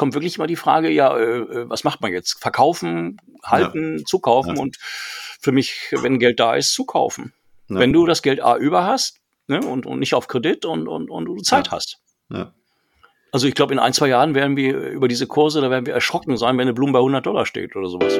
kommt wirklich mal die Frage, ja, äh, äh, was macht man jetzt? Verkaufen, halten, ja. zukaufen ja. und für mich, wenn Geld da ist, zukaufen. Ja. Wenn du das Geld A über hast ne, und, und nicht auf Kredit und, und, und du Zeit hast. Also ich glaube, in ein, zwei Jahren werden wir über diese Kurse, da werden wir erschrocken sein, wenn eine Blume bei 100 Dollar steht oder sowas.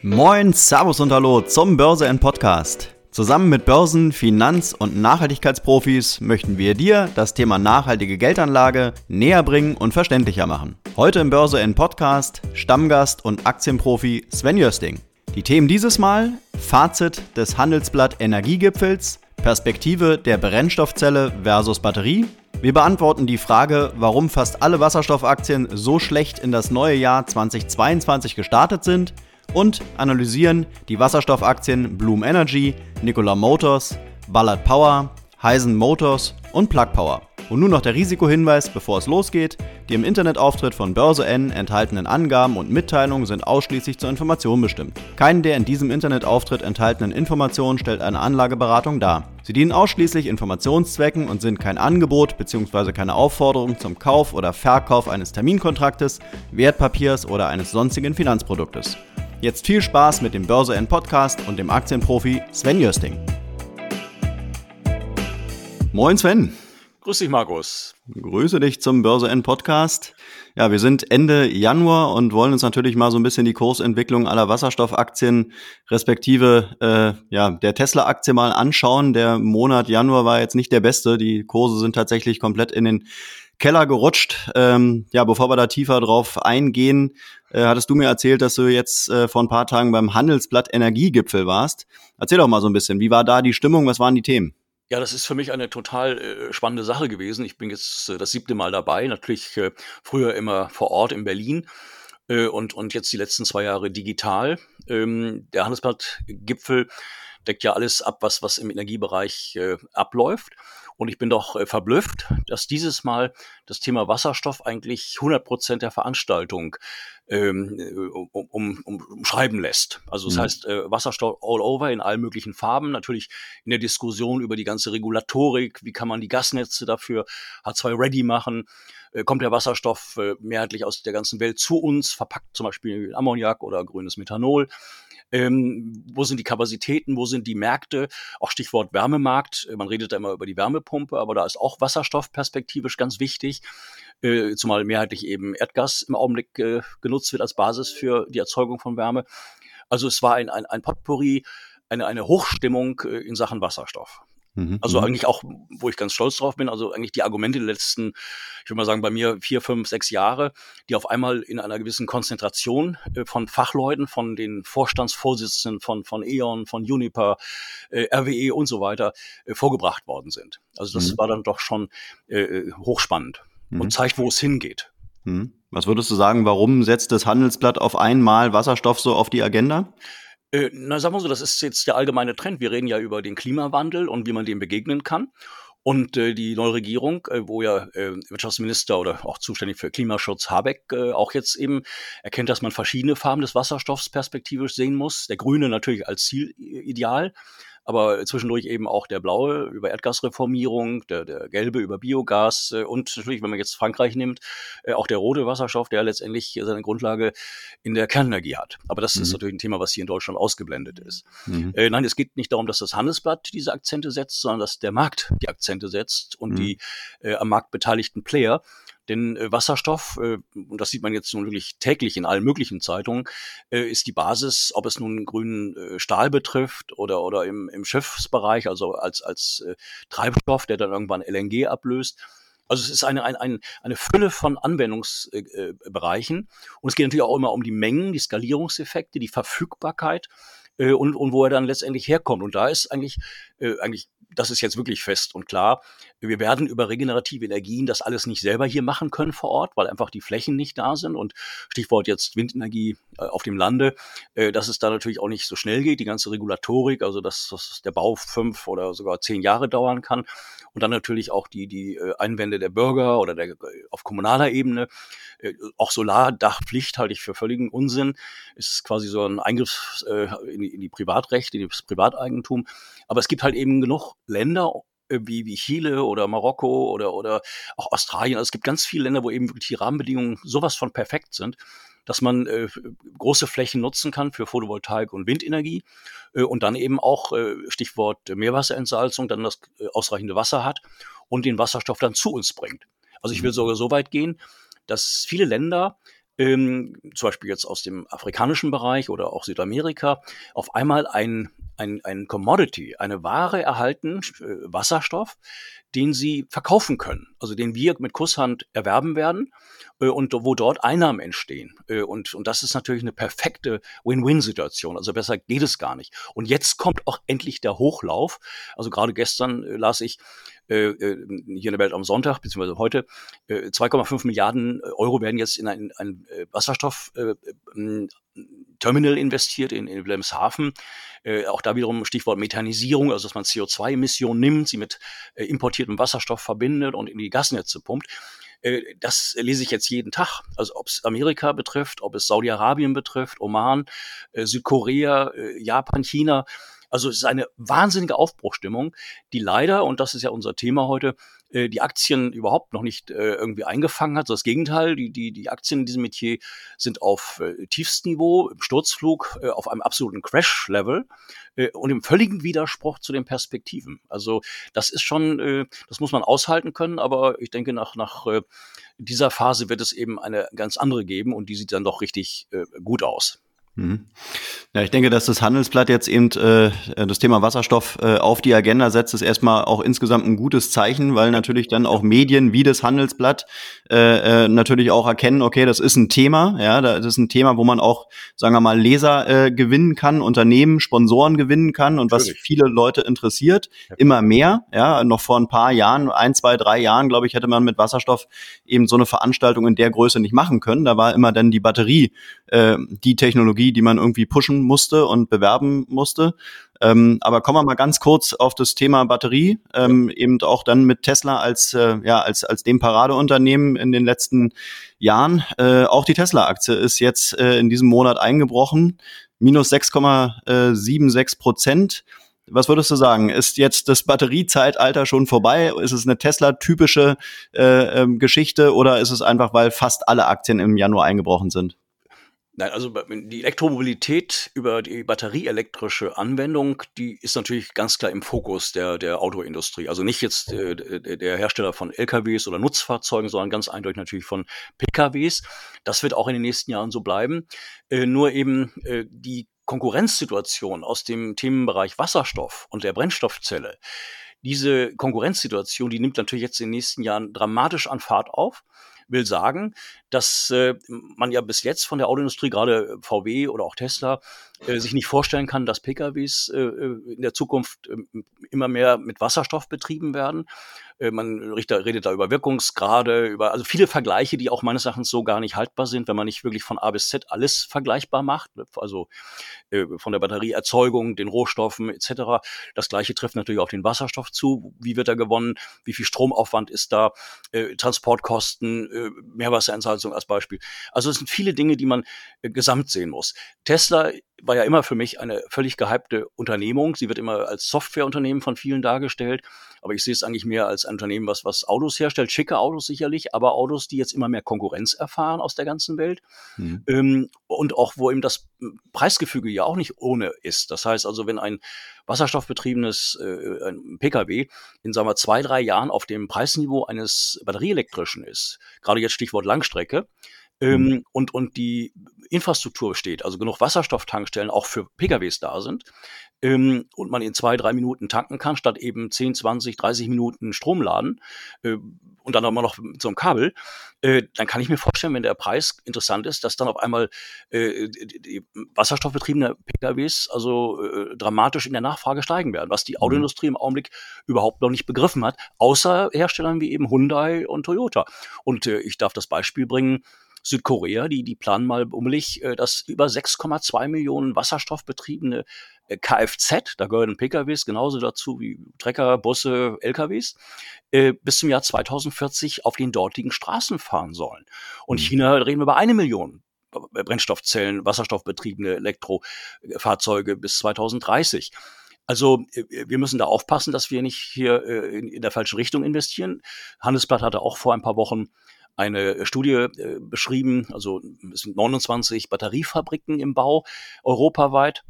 Moin, Servus und Hallo zum Börse N Podcast. Zusammen mit Börsen-, Finanz- und Nachhaltigkeitsprofis möchten wir dir das Thema nachhaltige Geldanlage näher bringen und verständlicher machen. Heute im Börse N Podcast Stammgast und Aktienprofi Sven Jösting. Die Themen dieses Mal: Fazit des Handelsblatt Energiegipfels, Perspektive der Brennstoffzelle versus Batterie. Wir beantworten die Frage, warum fast alle Wasserstoffaktien so schlecht in das neue Jahr 2022 gestartet sind und analysieren die Wasserstoffaktien Bloom Energy, Nikola Motors, Ballard Power, Heisen Motors und Plug Power. Und nun noch der Risikohinweis, bevor es losgeht. Die im Internetauftritt von Börse N enthaltenen Angaben und Mitteilungen sind ausschließlich zur Information bestimmt. Keine der in diesem Internetauftritt enthaltenen Informationen stellt eine Anlageberatung dar. Sie dienen ausschließlich Informationszwecken und sind kein Angebot bzw. keine Aufforderung zum Kauf oder Verkauf eines Terminkontraktes, Wertpapiers oder eines sonstigen Finanzproduktes. Jetzt viel Spaß mit dem Börse N Podcast und dem Aktienprofi Sven Jösting. Moin Sven. Grüß dich, Markus. Grüße dich zum Börse N Podcast. Ja, wir sind Ende Januar und wollen uns natürlich mal so ein bisschen die Kursentwicklung aller Wasserstoffaktien respektive äh, ja, der Tesla-Aktie mal anschauen. Der Monat Januar war jetzt nicht der beste. Die Kurse sind tatsächlich komplett in den Keller gerutscht. Ähm, ja, bevor wir da tiefer drauf eingehen, äh, hattest du mir erzählt, dass du jetzt äh, vor ein paar Tagen beim Handelsblatt Energiegipfel warst. Erzähl doch mal so ein bisschen, wie war da die Stimmung, was waren die Themen? Ja, das ist für mich eine total äh, spannende Sache gewesen. Ich bin jetzt äh, das siebte Mal dabei, natürlich äh, früher immer vor Ort in Berlin äh, und, und jetzt die letzten zwei Jahre digital. Ähm, der Handelsblatt-Gipfel deckt ja alles ab, was, was im Energiebereich äh, abläuft. Und ich bin doch äh, verblüfft, dass dieses Mal das Thema Wasserstoff eigentlich 100 Prozent der Veranstaltung ähm, äh, um, um, um, umschreiben lässt. Also das mhm. heißt äh, Wasserstoff all over in allen möglichen Farben. Natürlich in der Diskussion über die ganze Regulatorik, wie kann man die Gasnetze dafür H2 ready machen. Äh, kommt der Wasserstoff mehrheitlich aus der ganzen Welt zu uns, verpackt zum Beispiel Ammoniak oder grünes Methanol. Ähm, wo sind die Kapazitäten, wo sind die Märkte? Auch Stichwort Wärmemarkt. Äh, man redet da immer über die Wärmepumpe, aber da ist auch Wasserstoff perspektivisch ganz wichtig, äh, zumal mehrheitlich eben Erdgas im Augenblick äh, genutzt wird als Basis für die Erzeugung von Wärme. Also es war ein, ein, ein Potpourri, eine, eine Hochstimmung äh, in Sachen Wasserstoff. Mhm, also mhm. eigentlich auch, wo ich ganz stolz drauf bin, also eigentlich die Argumente der letzten, ich würde mal sagen, bei mir vier, fünf, sechs Jahre, die auf einmal in einer gewissen Konzentration äh, von Fachleuten, von den Vorstandsvorsitzenden von, von E.ON, von Uniper, äh, RWE und so weiter äh, vorgebracht worden sind. Also das mhm. war dann doch schon äh, hochspannend und mhm. zeigt, wo es hingeht. Mhm. Was würdest du sagen, warum setzt das Handelsblatt auf einmal Wasserstoff so auf die Agenda? Äh, na, sagen wir so, das ist jetzt der allgemeine Trend. Wir reden ja über den Klimawandel und wie man dem begegnen kann. Und äh, die neue Regierung, äh, wo ja äh, Wirtschaftsminister oder auch zuständig für Klimaschutz Habeck äh, auch jetzt eben erkennt, dass man verschiedene Farben des Wasserstoffs perspektivisch sehen muss. Der grüne natürlich als Zielideal aber zwischendurch eben auch der blaue über Erdgasreformierung, der, der gelbe über Biogas äh, und natürlich, wenn man jetzt Frankreich nimmt, äh, auch der rote Wasserstoff, der letztendlich seine Grundlage in der Kernenergie hat. Aber das mhm. ist natürlich ein Thema, was hier in Deutschland ausgeblendet ist. Mhm. Äh, nein, es geht nicht darum, dass das Handelsblatt diese Akzente setzt, sondern dass der Markt die Akzente setzt und mhm. die äh, am Markt beteiligten Player. Denn äh, Wasserstoff, äh, und das sieht man jetzt nun wirklich täglich in allen möglichen Zeitungen, äh, ist die Basis, ob es nun grünen äh, Stahl betrifft oder, oder im, im Schiffsbereich, also als, als äh, Treibstoff, der dann irgendwann LNG ablöst. Also es ist eine, eine, eine, eine Fülle von Anwendungsbereichen. Äh, und es geht natürlich auch immer um die Mengen, die Skalierungseffekte, die Verfügbarkeit äh, und, und wo er dann letztendlich herkommt. Und da ist eigentlich, äh, eigentlich das ist jetzt wirklich fest und klar. Wir werden über regenerative Energien das alles nicht selber hier machen können vor Ort, weil einfach die Flächen nicht da sind. Und Stichwort jetzt Windenergie äh, auf dem Lande, äh, dass es da natürlich auch nicht so schnell geht. Die ganze Regulatorik, also dass, dass der Bau fünf oder sogar zehn Jahre dauern kann. Und dann natürlich auch die, die äh, Einwände der Bürger oder der, auf kommunaler Ebene. Auch Solardachpflicht halte ich für völligen Unsinn. Ist quasi so ein Eingriff in in die Privatrechte, in das Privateigentum. Aber es gibt halt eben genug Länder wie, wie Chile oder Marokko oder, oder auch Australien. Also es gibt ganz viele Länder, wo eben wirklich die Rahmenbedingungen sowas von perfekt sind, dass man äh, große Flächen nutzen kann für Photovoltaik und Windenergie äh, und dann eben auch, äh, Stichwort Meerwasserentsalzung, dann das äh, ausreichende Wasser hat und den Wasserstoff dann zu uns bringt. Also ich will mhm. sogar so weit gehen, dass viele Länder ähm, zum Beispiel jetzt aus dem afrikanischen Bereich oder auch Südamerika, auf einmal ein, ein, ein Commodity, eine Ware erhalten, äh, Wasserstoff, den sie verkaufen können, also den wir mit Kusshand erwerben werden äh, und wo dort Einnahmen entstehen. Äh, und, und das ist natürlich eine perfekte Win-Win-Situation. Also besser geht es gar nicht. Und jetzt kommt auch endlich der Hochlauf. Also gerade gestern äh, las ich, hier in der Welt am Sonntag, beziehungsweise heute, äh, 2,5 Milliarden Euro werden jetzt in ein, ein Wasserstoff-Terminal investiert in, in Wilhelmshaven. Äh, auch da wiederum Stichwort Methanisierung, also dass man CO2-Emissionen nimmt, sie mit äh, importiertem Wasserstoff verbindet und in die Gasnetze pumpt. Äh, das lese ich jetzt jeden Tag. Also ob es Amerika betrifft, ob es Saudi-Arabien betrifft, Oman, äh, Südkorea, äh, Japan, China. Also es ist eine wahnsinnige Aufbruchstimmung, die leider, und das ist ja unser Thema heute, äh, die Aktien überhaupt noch nicht äh, irgendwie eingefangen hat. Das Gegenteil, die, die, die Aktien in diesem Metier sind auf äh, Tiefstniveau, im Sturzflug, auf einem absoluten Crash-Level und im völligen Widerspruch zu den Perspektiven. Also das ist schon, das muss man aushalten können, aber ich denke, nach, nach dieser Phase wird es eben eine ganz andere geben und die sieht dann doch richtig gut aus. Mhm. Ja, ich denke, dass das Handelsblatt jetzt eben äh, das Thema Wasserstoff äh, auf die Agenda setzt, ist erstmal auch insgesamt ein gutes Zeichen, weil natürlich dann auch Medien wie das Handelsblatt äh, äh, natürlich auch erkennen, okay, das ist ein Thema, ja, das ist ein Thema, wo man auch, sagen wir mal, Leser äh, gewinnen kann, Unternehmen, Sponsoren gewinnen kann und natürlich. was viele Leute interessiert, ja. immer mehr. Ja, noch vor ein paar Jahren, ein, zwei, drei Jahren, glaube ich, hätte man mit Wasserstoff eben so eine Veranstaltung in der Größe nicht machen können. Da war immer dann die Batterie äh, die Technologie, die man irgendwie pushen musste und bewerben musste. Ähm, aber kommen wir mal ganz kurz auf das Thema Batterie, ähm, eben auch dann mit Tesla als, äh, ja, als, als dem Paradeunternehmen in den letzten Jahren. Äh, auch die Tesla-Aktie ist jetzt äh, in diesem Monat eingebrochen, minus 6,76 Prozent. Was würdest du sagen? Ist jetzt das Batteriezeitalter schon vorbei? Ist es eine Tesla-typische äh, ähm, Geschichte oder ist es einfach, weil fast alle Aktien im Januar eingebrochen sind? Nein, also die Elektromobilität über die batterieelektrische Anwendung, die ist natürlich ganz klar im Fokus der, der Autoindustrie. Also nicht jetzt äh, der Hersteller von LKWs oder Nutzfahrzeugen, sondern ganz eindeutig natürlich von PKWs. Das wird auch in den nächsten Jahren so bleiben. Äh, nur eben äh, die Konkurrenzsituation aus dem Themenbereich Wasserstoff und der Brennstoffzelle, diese Konkurrenzsituation, die nimmt natürlich jetzt in den nächsten Jahren dramatisch an Fahrt auf will sagen, dass äh, man ja bis jetzt von der Autoindustrie, gerade VW oder auch Tesla, äh, sich nicht vorstellen kann, dass PKWs äh, äh, in der Zukunft äh, immer mehr mit Wasserstoff betrieben werden. Äh, man redet da über Wirkungsgrade, über also viele Vergleiche, die auch meines Erachtens so gar nicht haltbar sind, wenn man nicht wirklich von A bis Z alles vergleichbar macht. Ne? Also äh, von der Batterieerzeugung, den Rohstoffen etc. Das gleiche trifft natürlich auch den Wasserstoff zu. Wie wird er gewonnen? Wie viel Stromaufwand ist da? Äh, Transportkosten, äh, Meerwasserentsalzung als Beispiel. Also es sind viele Dinge, die man äh, gesamt sehen muss. Tesla war ja immer für mich eine völlig gehypte Unternehmung. Sie wird immer als Softwareunternehmen von vielen dargestellt, aber ich sehe es eigentlich mehr als ein Unternehmen, was, was Autos herstellt, schicke Autos sicherlich, aber Autos, die jetzt immer mehr Konkurrenz erfahren aus der ganzen Welt mhm. ähm, und auch wo eben das Preisgefüge ja auch nicht ohne ist. Das heißt also, wenn ein wasserstoffbetriebenes äh, ein Pkw in sagen wir zwei drei Jahren auf dem Preisniveau eines batterieelektrischen ist, gerade jetzt Stichwort Langstrecke, ähm, mhm. und, und die Infrastruktur steht, also genug Wasserstofftankstellen auch für PKWs da sind ähm, und man in zwei, drei Minuten tanken kann, statt eben 10, 20, 30 Minuten Strom laden äh, und dann auch mal noch mit so einem Kabel, äh, dann kann ich mir vorstellen, wenn der Preis interessant ist, dass dann auf einmal äh, die wasserstoffbetriebene PKWs also äh, dramatisch in der Nachfrage steigen werden, was die mhm. Autoindustrie im Augenblick überhaupt noch nicht begriffen hat, außer Herstellern wie eben Hyundai und Toyota. Und äh, ich darf das Beispiel bringen, Südkorea, die, die planen mal bummelig, äh, dass über 6,2 Millionen wasserstoffbetriebene äh, Kfz, da gehören PKWs genauso dazu wie Trecker, Busse, LKWs, äh, bis zum Jahr 2040 auf den dortigen Straßen fahren sollen. Und mhm. China reden wir über eine Million Brennstoffzellen, wasserstoffbetriebene Elektrofahrzeuge bis 2030. Also wir müssen da aufpassen, dass wir nicht hier in, in der falschen Richtung investieren. Handelsblatt hatte auch vor ein paar Wochen eine Studie äh, beschrieben, also es sind 29 Batteriefabriken im Bau europaweit.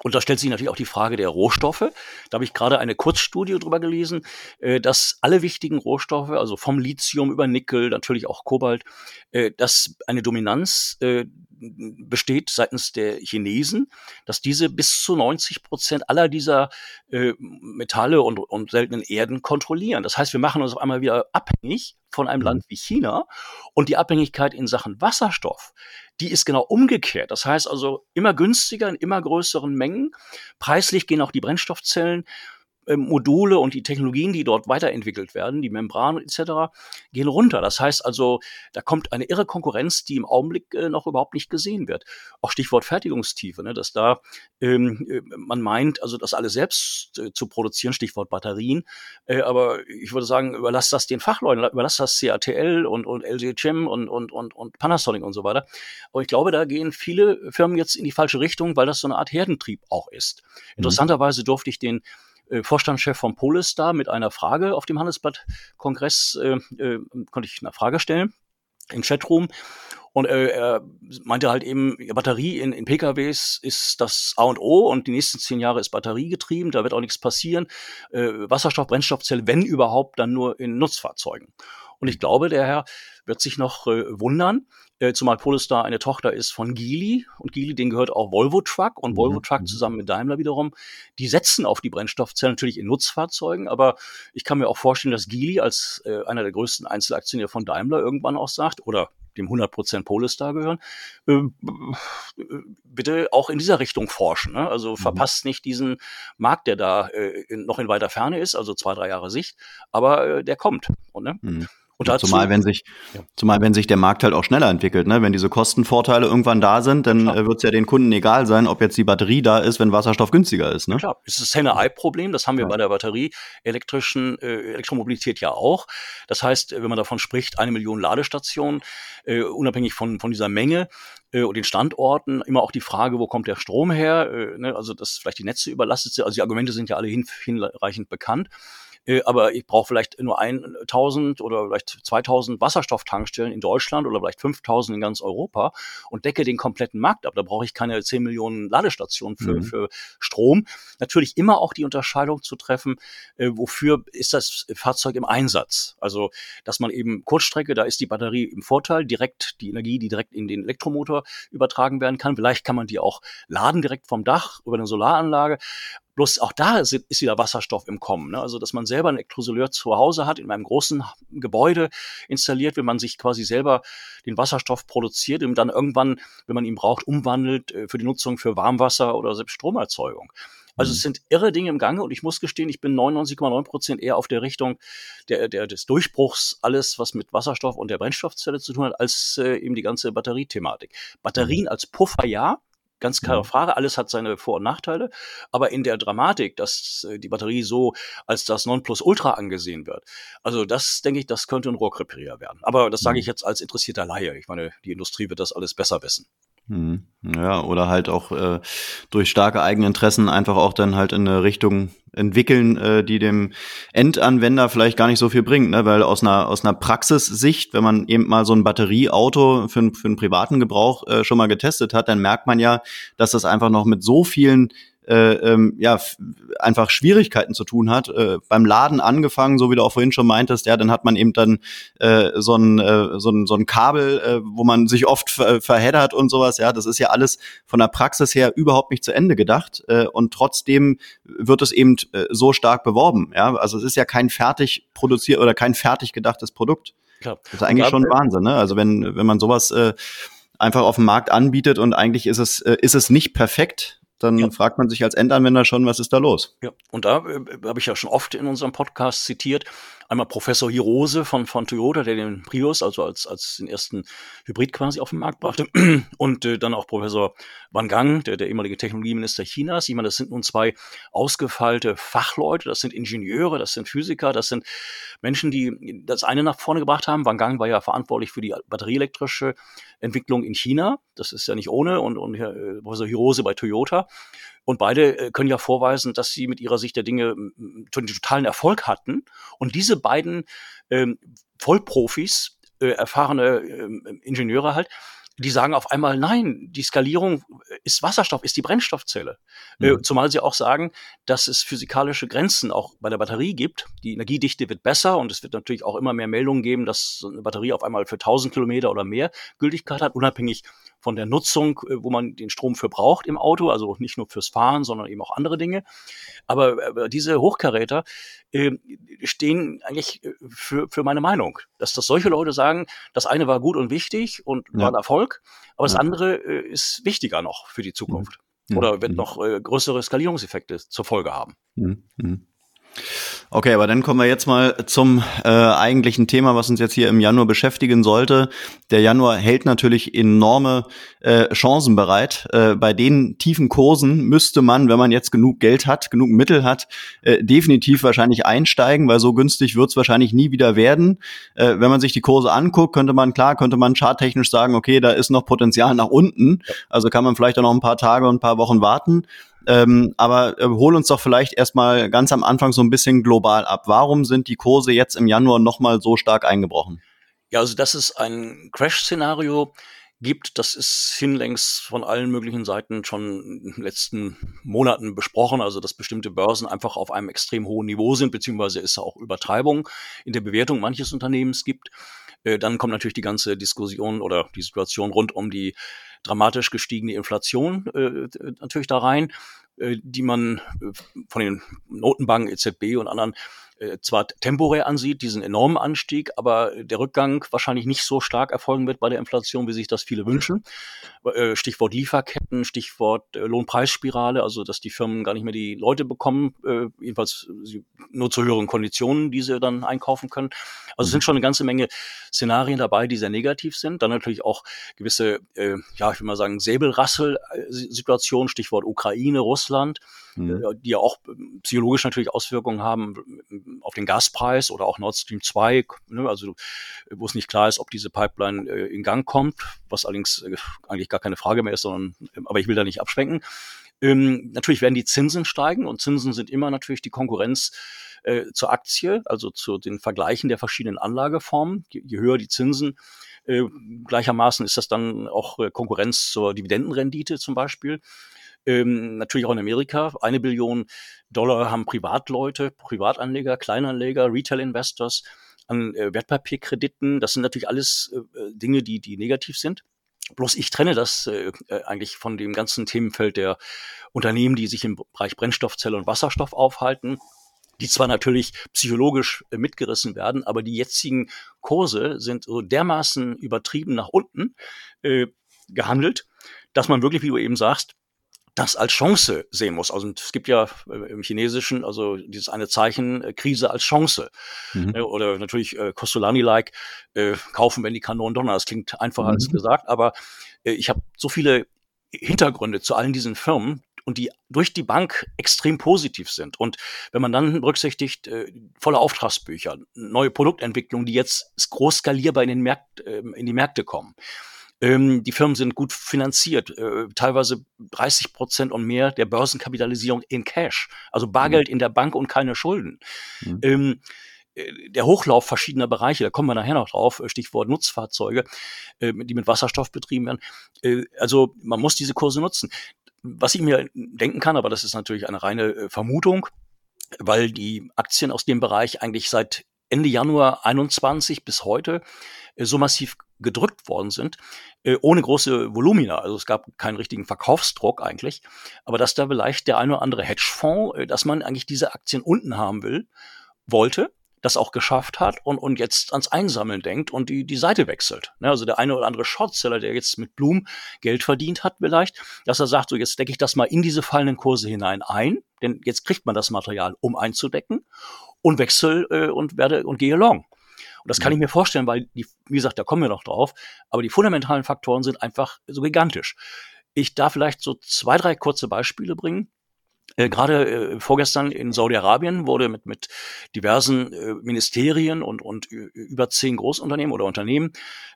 Und da stellt sich natürlich auch die Frage der Rohstoffe. Da habe ich gerade eine Kurzstudie drüber gelesen, äh, dass alle wichtigen Rohstoffe, also vom Lithium über Nickel, natürlich auch Kobalt, äh, dass eine Dominanz äh, besteht seitens der Chinesen, dass diese bis zu 90 Prozent aller dieser Metalle und, und seltenen Erden kontrollieren. Das heißt, wir machen uns auf einmal wieder abhängig von einem Land mhm. wie China und die Abhängigkeit in Sachen Wasserstoff, die ist genau umgekehrt. Das heißt also immer günstiger in immer größeren Mengen. Preislich gehen auch die Brennstoffzellen Module und die Technologien, die dort weiterentwickelt werden, die Membran etc., gehen runter. Das heißt also, da kommt eine irre Konkurrenz, die im Augenblick äh, noch überhaupt nicht gesehen wird. Auch Stichwort Fertigungstiefe, ne, dass da ähm, äh, man meint, also das alles selbst äh, zu produzieren, Stichwort Batterien. Äh, aber ich würde sagen, überlass das den Fachleuten, überlass das CATL und, und LG Chem und, und, und, und Panasonic und so weiter. Aber ich glaube, da gehen viele Firmen jetzt in die falsche Richtung, weil das so eine Art Herdentrieb auch ist. Mhm. Interessanterweise durfte ich den äh, Vorstandschef von Polestar mit einer Frage auf dem Handelsblatt-Kongress, äh, äh, konnte ich eine Frage stellen im Chatroom. Und äh, er meinte halt eben, Batterie in, in PKWs ist das A und O und die nächsten zehn Jahre ist Batterie getrieben, da wird auch nichts passieren. Äh, Wasserstoff, Brennstoffzelle, wenn überhaupt, dann nur in Nutzfahrzeugen. Und ich glaube, der Herr wird sich noch äh, wundern, äh, zumal Polestar eine Tochter ist von Geely und Geely, den gehört auch Volvo Truck und mhm. Volvo Truck mhm. zusammen mit Daimler wiederum, die setzen auf die Brennstoffzellen natürlich in Nutzfahrzeugen, aber ich kann mir auch vorstellen, dass Geely als äh, einer der größten Einzelaktionäre von Daimler irgendwann auch sagt, oder dem 100% Polestar gehören, äh, bitte auch in dieser Richtung forschen. Ne? Also mhm. verpasst nicht diesen Markt, der da äh, noch in weiter Ferne ist, also zwei, drei Jahre Sicht, aber äh, der kommt. Und, ne? Mhm. Und dazu, zumal wenn sich, ja. zumal wenn sich der Markt halt auch schneller entwickelt, ne? Wenn diese Kostenvorteile irgendwann da sind, dann äh, wird es ja den Kunden egal sein, ob jetzt die Batterie da ist, wenn Wasserstoff günstiger ist. Ne? Klar, es ist das Henne-Ei-Problem, das haben wir ja. bei der Batterie elektrischen äh, Elektromobilität ja auch. Das heißt, wenn man davon spricht, eine Million Ladestationen, äh, unabhängig von, von dieser Menge, äh, und den Standorten immer auch die Frage, wo kommt der Strom her? Äh, ne? Also dass vielleicht die Netze überlastet sind. Also die Argumente sind ja alle hin, hinreichend bekannt. Äh, aber ich brauche vielleicht nur 1000 oder vielleicht 2000 Wasserstofftankstellen in Deutschland oder vielleicht 5000 in ganz Europa und decke den kompletten Markt ab. Da brauche ich keine 10 Millionen Ladestationen für, mhm. für Strom. Natürlich immer auch die Unterscheidung zu treffen, äh, wofür ist das Fahrzeug im Einsatz? Also, dass man eben Kurzstrecke, da ist die Batterie im Vorteil, direkt die Energie, die direkt in den Elektromotor übertragen werden kann. Vielleicht kann man die auch laden direkt vom Dach über eine Solaranlage. Bloß auch da ist, ist wieder Wasserstoff im Kommen. Ne? Also, dass man selber ein Elektrosoleur zu Hause hat, in einem großen Gebäude installiert, wenn man sich quasi selber den Wasserstoff produziert und dann irgendwann, wenn man ihn braucht, umwandelt äh, für die Nutzung für Warmwasser oder selbst Stromerzeugung. Also mhm. es sind irre Dinge im Gange und ich muss gestehen, ich bin 99,9 Prozent eher auf der Richtung der, der, des Durchbruchs, alles was mit Wasserstoff und der Brennstoffzelle zu tun hat, als äh, eben die ganze Batteriethematik. Batterien mhm. als Puffer ja, Ganz klare mhm. Frage, alles hat seine Vor- und Nachteile, aber in der Dramatik, dass äh, die Batterie so als das Nonplusultra angesehen wird, also das denke ich, das könnte ein Rohrkrepierer werden. Aber das sage ich mhm. jetzt als interessierter Laie. Ich meine, die Industrie wird das alles besser wissen. Mhm. Ja, oder halt auch äh, durch starke eigene Interessen einfach auch dann halt in eine Richtung entwickeln, äh, die dem Endanwender vielleicht gar nicht so viel bringt, ne? weil aus einer aus einer Praxissicht, wenn man eben mal so ein Batterieauto für, für einen privaten Gebrauch äh, schon mal getestet hat, dann merkt man ja, dass das einfach noch mit so vielen äh, ähm, ja einfach Schwierigkeiten zu tun hat. Äh, beim Laden angefangen, so wie du auch vorhin schon meintest, ja, dann hat man eben dann äh, so, ein, äh, so, ein, so ein Kabel, äh, wo man sich oft ver verheddert und sowas. Ja, das ist ja alles von der Praxis her überhaupt nicht zu Ende gedacht äh, und trotzdem wird es eben äh, so stark beworben. Ja, also es ist ja kein fertig produziert oder kein fertig gedachtes Produkt. Klar. Das ist eigentlich schon Wahnsinn. Ne? Also wenn wenn man sowas äh, einfach auf dem Markt anbietet und eigentlich ist es äh, ist es nicht perfekt, dann ja. fragt man sich als Endanwender schon, was ist da los? Ja, und da äh, habe ich ja schon oft in unserem Podcast zitiert, einmal Professor Hirose von, von Toyota, der den Prius, also als, als den ersten Hybrid quasi auf den Markt brachte, und äh, dann auch Professor Wang Gang, der, der ehemalige Technologieminister Chinas. Ich meine, das sind nun zwei ausgefeilte Fachleute, das sind Ingenieure, das sind Physiker, das sind Menschen, die das eine nach vorne gebracht haben. Wang Gang war ja verantwortlich für die batterieelektrische Entwicklung in China. Das ist ja nicht ohne und, und äh, Professor Hirose bei Toyota. Und beide äh, können ja vorweisen, dass sie mit ihrer Sicht der Dinge totalen Erfolg hatten. Und diese beiden ähm, Vollprofis, äh, erfahrene äh, Ingenieure halt, die sagen auf einmal, nein, die Skalierung ist Wasserstoff, ist die Brennstoffzelle. Äh, mhm. zumal sie auch sagen, dass es physikalische Grenzen auch bei der Batterie gibt. Die Energiedichte wird besser und es wird natürlich auch immer mehr Meldungen geben, dass eine Batterie auf einmal für 1000 Kilometer oder mehr Gültigkeit hat, unabhängig von der Nutzung, äh, wo man den Strom für braucht im Auto, also nicht nur fürs Fahren, sondern eben auch andere Dinge. Aber, aber diese Hochkaräter äh, stehen eigentlich äh, für, für meine Meinung, dass das solche Leute sagen, das eine war gut und wichtig und ja. war ein Erfolg, aber das andere äh, ist wichtiger noch für die Zukunft. Mhm. Oder wird mhm. noch äh, größere Skalierungseffekte zur Folge haben. Mhm. Okay, aber dann kommen wir jetzt mal zum äh, eigentlichen Thema, was uns jetzt hier im Januar beschäftigen sollte. Der Januar hält natürlich enorme äh, Chancen bereit. Äh, bei den tiefen Kursen müsste man, wenn man jetzt genug Geld hat, genug Mittel hat, äh, definitiv wahrscheinlich einsteigen, weil so günstig wird es wahrscheinlich nie wieder werden. Äh, wenn man sich die Kurse anguckt, könnte man klar, könnte man charttechnisch sagen, okay, da ist noch Potenzial nach unten. Also kann man vielleicht auch noch ein paar Tage und ein paar Wochen warten. Ähm, aber äh, hol uns doch vielleicht erstmal ganz am Anfang so ein bisschen global ab. Warum sind die Kurse jetzt im Januar nochmal so stark eingebrochen? Ja, also das ist ein Crash-Szenario gibt, das ist hinlängst von allen möglichen Seiten schon in den letzten Monaten besprochen, also dass bestimmte Börsen einfach auf einem extrem hohen Niveau sind, beziehungsweise es auch Übertreibung in der Bewertung manches Unternehmens gibt. Äh, dann kommt natürlich die ganze Diskussion oder die Situation rund um die dramatisch gestiegene Inflation äh, natürlich da rein, äh, die man äh, von den Notenbanken, EZB und anderen äh, zwar temporär ansieht, diesen enormen Anstieg, aber der Rückgang wahrscheinlich nicht so stark erfolgen wird bei der Inflation, wie sich das viele wünschen. Äh, Stichwort Lieferketten, Stichwort äh, Lohnpreisspirale, also dass die Firmen gar nicht mehr die Leute bekommen, jedenfalls nur zu höheren Konditionen, die sie dann einkaufen können. Also es sind mhm. schon eine ganze Menge Szenarien dabei, die sehr negativ sind. Dann natürlich auch gewisse, ja, ich will mal sagen, Säbelrassel-Situationen, Stichwort Ukraine, Russland, mhm. die ja auch psychologisch natürlich Auswirkungen haben auf den Gaspreis oder auch Nord Stream 2, ne, also wo es nicht klar ist, ob diese Pipeline äh, in Gang kommt, was allerdings äh, eigentlich gar keine Frage mehr ist, sondern, äh, aber ich will da nicht abschwenken. Ähm, natürlich werden die Zinsen steigen und Zinsen sind immer natürlich die Konkurrenz äh, zur Aktie, also zu den Vergleichen der verschiedenen Anlageformen. Je, je höher die Zinsen, äh, gleichermaßen ist das dann auch äh, Konkurrenz zur Dividendenrendite zum Beispiel. Ähm, natürlich auch in Amerika. Eine Billion Dollar haben Privatleute, Privatanleger, Kleinanleger, Retail-Investors an äh, Wertpapierkrediten. Das sind natürlich alles äh, äh, Dinge, die, die negativ sind. Bloß ich trenne das äh, äh, eigentlich von dem ganzen Themenfeld der Unternehmen, die sich im Bereich Brennstoffzelle und Wasserstoff aufhalten die zwar natürlich psychologisch äh, mitgerissen werden, aber die jetzigen Kurse sind so dermaßen übertrieben nach unten äh, gehandelt, dass man wirklich, wie du eben sagst, das als Chance sehen muss. Also es gibt ja äh, im Chinesischen also dieses eine Zeichen äh, Krise als Chance mhm. Ne, oder natürlich äh, Costolani-like äh, kaufen, wenn die Kanonen donnern. Das klingt einfacher mhm. als gesagt, aber äh, ich habe so viele Hintergründe zu allen diesen Firmen und die durch die Bank extrem positiv sind. Und wenn man dann berücksichtigt, äh, volle Auftragsbücher, neue Produktentwicklungen, die jetzt groß skalierbar in, den Märkt, äh, in die Märkte kommen, ähm, die Firmen sind gut finanziert, äh, teilweise 30 Prozent und mehr der Börsenkapitalisierung in Cash, also Bargeld mhm. in der Bank und keine Schulden. Mhm. Ähm, äh, der Hochlauf verschiedener Bereiche, da kommen wir nachher noch drauf, äh, Stichwort Nutzfahrzeuge, äh, die mit Wasserstoff betrieben werden. Also man muss diese Kurse nutzen. Was ich mir denken kann, aber das ist natürlich eine reine Vermutung, weil die Aktien aus dem Bereich eigentlich seit Ende Januar 21 bis heute äh, so massiv gedrückt worden sind, äh, ohne große Volumina. Also es gab keinen richtigen Verkaufsdruck eigentlich. Aber dass da vielleicht der eine oder andere Hedgefonds, äh, dass man eigentlich diese Aktien unten haben will, wollte, das auch geschafft hat und, und jetzt ans Einsammeln denkt und die, die Seite wechselt. Ne, also der eine oder andere Shortseller, der jetzt mit Bloom Geld verdient hat vielleicht, dass er sagt, so jetzt decke ich das mal in diese fallenden Kurse hinein ein, denn jetzt kriegt man das Material, um einzudecken und wechsel äh, und werde und gehe long. Und das kann ich mir vorstellen, weil, die, wie gesagt, da kommen wir noch drauf, aber die fundamentalen Faktoren sind einfach so gigantisch. Ich darf vielleicht so zwei, drei kurze Beispiele bringen. Äh, Gerade äh, vorgestern in Saudi-Arabien wurde mit, mit diversen äh, Ministerien und, und über zehn Großunternehmen oder Unternehmen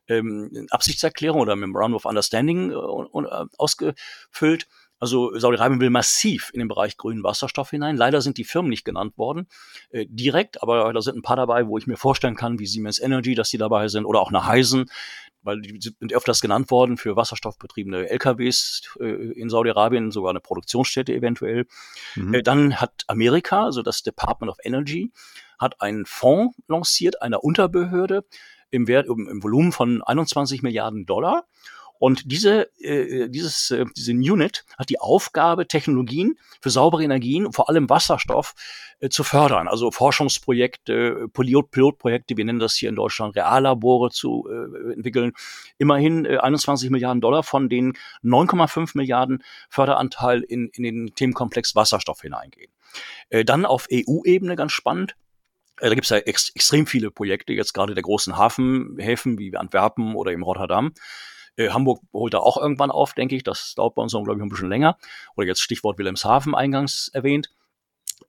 ähm, Absichtserklärung oder Memorandum of Understanding äh, äh, ausgefüllt, Also Saudi-Arabien will massiv in den Bereich grünen Wasserstoff hinein. Leider sind die Firmen nicht genannt worden äh, direkt, aber da sind ein paar dabei, wo ich mir vorstellen kann, wie Siemens Energy, dass die dabei sind, oder auch eine Heisen, weil die sind öfters genannt worden für wasserstoffbetriebene LKWs äh, in Saudi-Arabien, sogar eine Produktionsstätte eventuell. Mhm. Äh, dann hat Amerika, also das Department of Energy, hat einen Fonds lanciert, einer Unterbehörde im Wert, im, im Volumen von 21 Milliarden Dollar. Und diese, äh, dieses, äh, diese Unit hat die Aufgabe, Technologien für saubere Energien, vor allem Wasserstoff, äh, zu fördern. Also Forschungsprojekte, Pilot Pilotprojekte, wir nennen das hier in Deutschland Reallabore zu äh, entwickeln. Immerhin äh, 21 Milliarden Dollar, von denen 9,5 Milliarden Förderanteil in, in den Themenkomplex Wasserstoff hineingehen. Äh, dann auf EU-Ebene ganz spannend. Äh, da gibt es ja ex extrem viele Projekte, jetzt gerade der großen Hafenhäfen wie Antwerpen oder im Rotterdam. Äh, Hamburg holt da auch irgendwann auf, denke ich. Das dauert bei uns noch, glaube ich, ein bisschen länger. Oder jetzt Stichwort Wilhelmshaven eingangs erwähnt.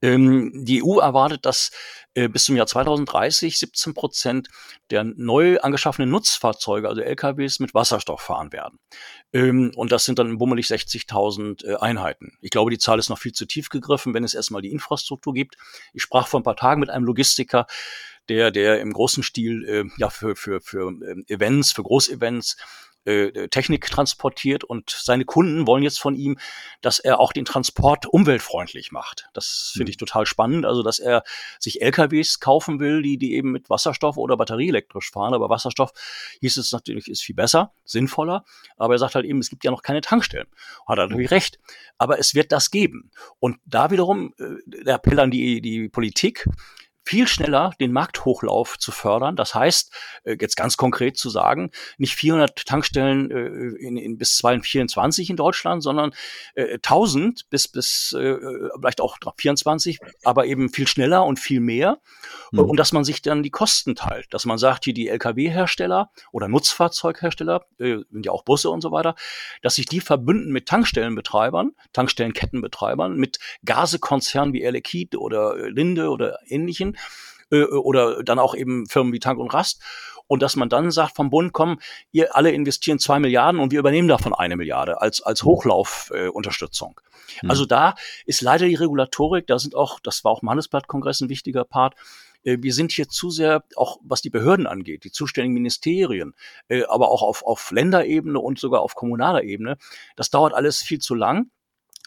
Ähm, die EU erwartet, dass äh, bis zum Jahr 2030 17 Prozent der neu angeschaffenen Nutzfahrzeuge, also LKWs, mit Wasserstoff fahren werden. Ähm, und das sind dann bummelig 60.000 äh, Einheiten. Ich glaube, die Zahl ist noch viel zu tief gegriffen, wenn es erstmal die Infrastruktur gibt. Ich sprach vor ein paar Tagen mit einem Logistiker, der, der im großen Stil äh, ja für, für, für äh, Events, für Großevents äh, Technik transportiert und seine Kunden wollen jetzt von ihm, dass er auch den Transport umweltfreundlich macht. Das finde hm. ich total spannend. Also, dass er sich LKWs kaufen will, die, die eben mit Wasserstoff oder batterieelektrisch fahren. Aber Wasserstoff hieß es natürlich, ist viel besser, sinnvoller. Aber er sagt halt eben, es gibt ja noch keine Tankstellen. Hat er natürlich recht. Aber es wird das geben. Und da wiederum äh, der Appell an die, die Politik, viel schneller den Markthochlauf zu fördern. Das heißt, äh, jetzt ganz konkret zu sagen, nicht 400 Tankstellen äh, in, in bis 2024 in Deutschland, sondern äh, 1000 bis bis äh, vielleicht auch 24, aber eben viel schneller und viel mehr. Mhm. Und dass man sich dann die Kosten teilt, dass man sagt, hier die Lkw-Hersteller oder Nutzfahrzeughersteller, äh, sind ja auch Busse und so weiter, dass sich die verbünden mit Tankstellenbetreibern, Tankstellenkettenbetreibern, mit Gasekonzernen wie Air Liquide oder äh, Linde oder ähnlichen äh, oder dann auch eben Firmen wie Tank und Rast. Und dass man dann sagt vom Bund, komm, ihr alle investieren zwei Milliarden und wir übernehmen davon eine Milliarde als, als Hochlaufunterstützung. Äh, mhm. Also da ist leider die Regulatorik, da sind auch, das war auch im Handelsblatt-Kongress ein wichtiger Part, äh, wir sind hier zu sehr, auch was die Behörden angeht, die zuständigen Ministerien, äh, aber auch auf, auf Länderebene und sogar auf kommunaler Ebene. Das dauert alles viel zu lang.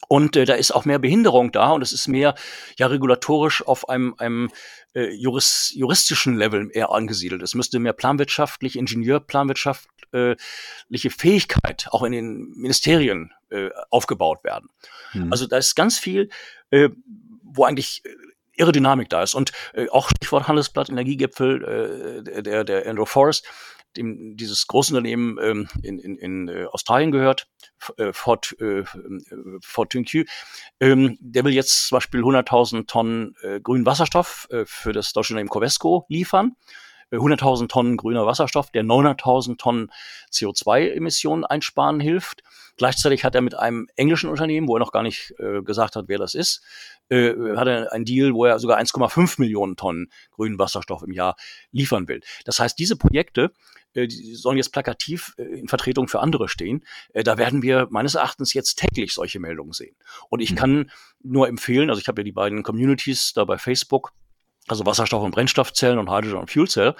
Und äh, da ist auch mehr Behinderung da und es ist mehr ja regulatorisch auf einem, einem äh, juris, juristischen Level eher angesiedelt. Es müsste mehr planwirtschaftlich, Ingenieurplanwirtschaftliche Fähigkeit auch in den Ministerien äh, aufgebaut werden. Hm. Also da ist ganz viel, äh, wo eigentlich äh, irre Dynamik da ist. Und äh, auch Stichwort Handelsblatt, Energiegipfel, äh, der, der Andrew Forrest, dem dieses Großunternehmen ähm, in, in, in äh, Australien gehört, äh, Fort, äh, Fort Tunku, ähm, der will jetzt zum Beispiel 100.000 Tonnen äh, grünen Wasserstoff äh, für das deutsche Unternehmen Covesco liefern. 100.000 äh, Tonnen grüner Wasserstoff, der 900.000 Tonnen CO2-Emissionen einsparen hilft. Gleichzeitig hat er mit einem englischen Unternehmen, wo er noch gar nicht äh, gesagt hat, wer das ist, äh, hat er einen Deal, wo er sogar 1,5 Millionen Tonnen grünen Wasserstoff im Jahr liefern will. Das heißt, diese Projekte, äh, die sollen jetzt plakativ äh, in Vertretung für andere stehen. Äh, da werden wir meines Erachtens jetzt täglich solche Meldungen sehen. Und ich mhm. kann nur empfehlen, also ich habe ja die beiden Communities da bei Facebook, also Wasserstoff- und Brennstoffzellen und Hydrogen- und Fuelcell,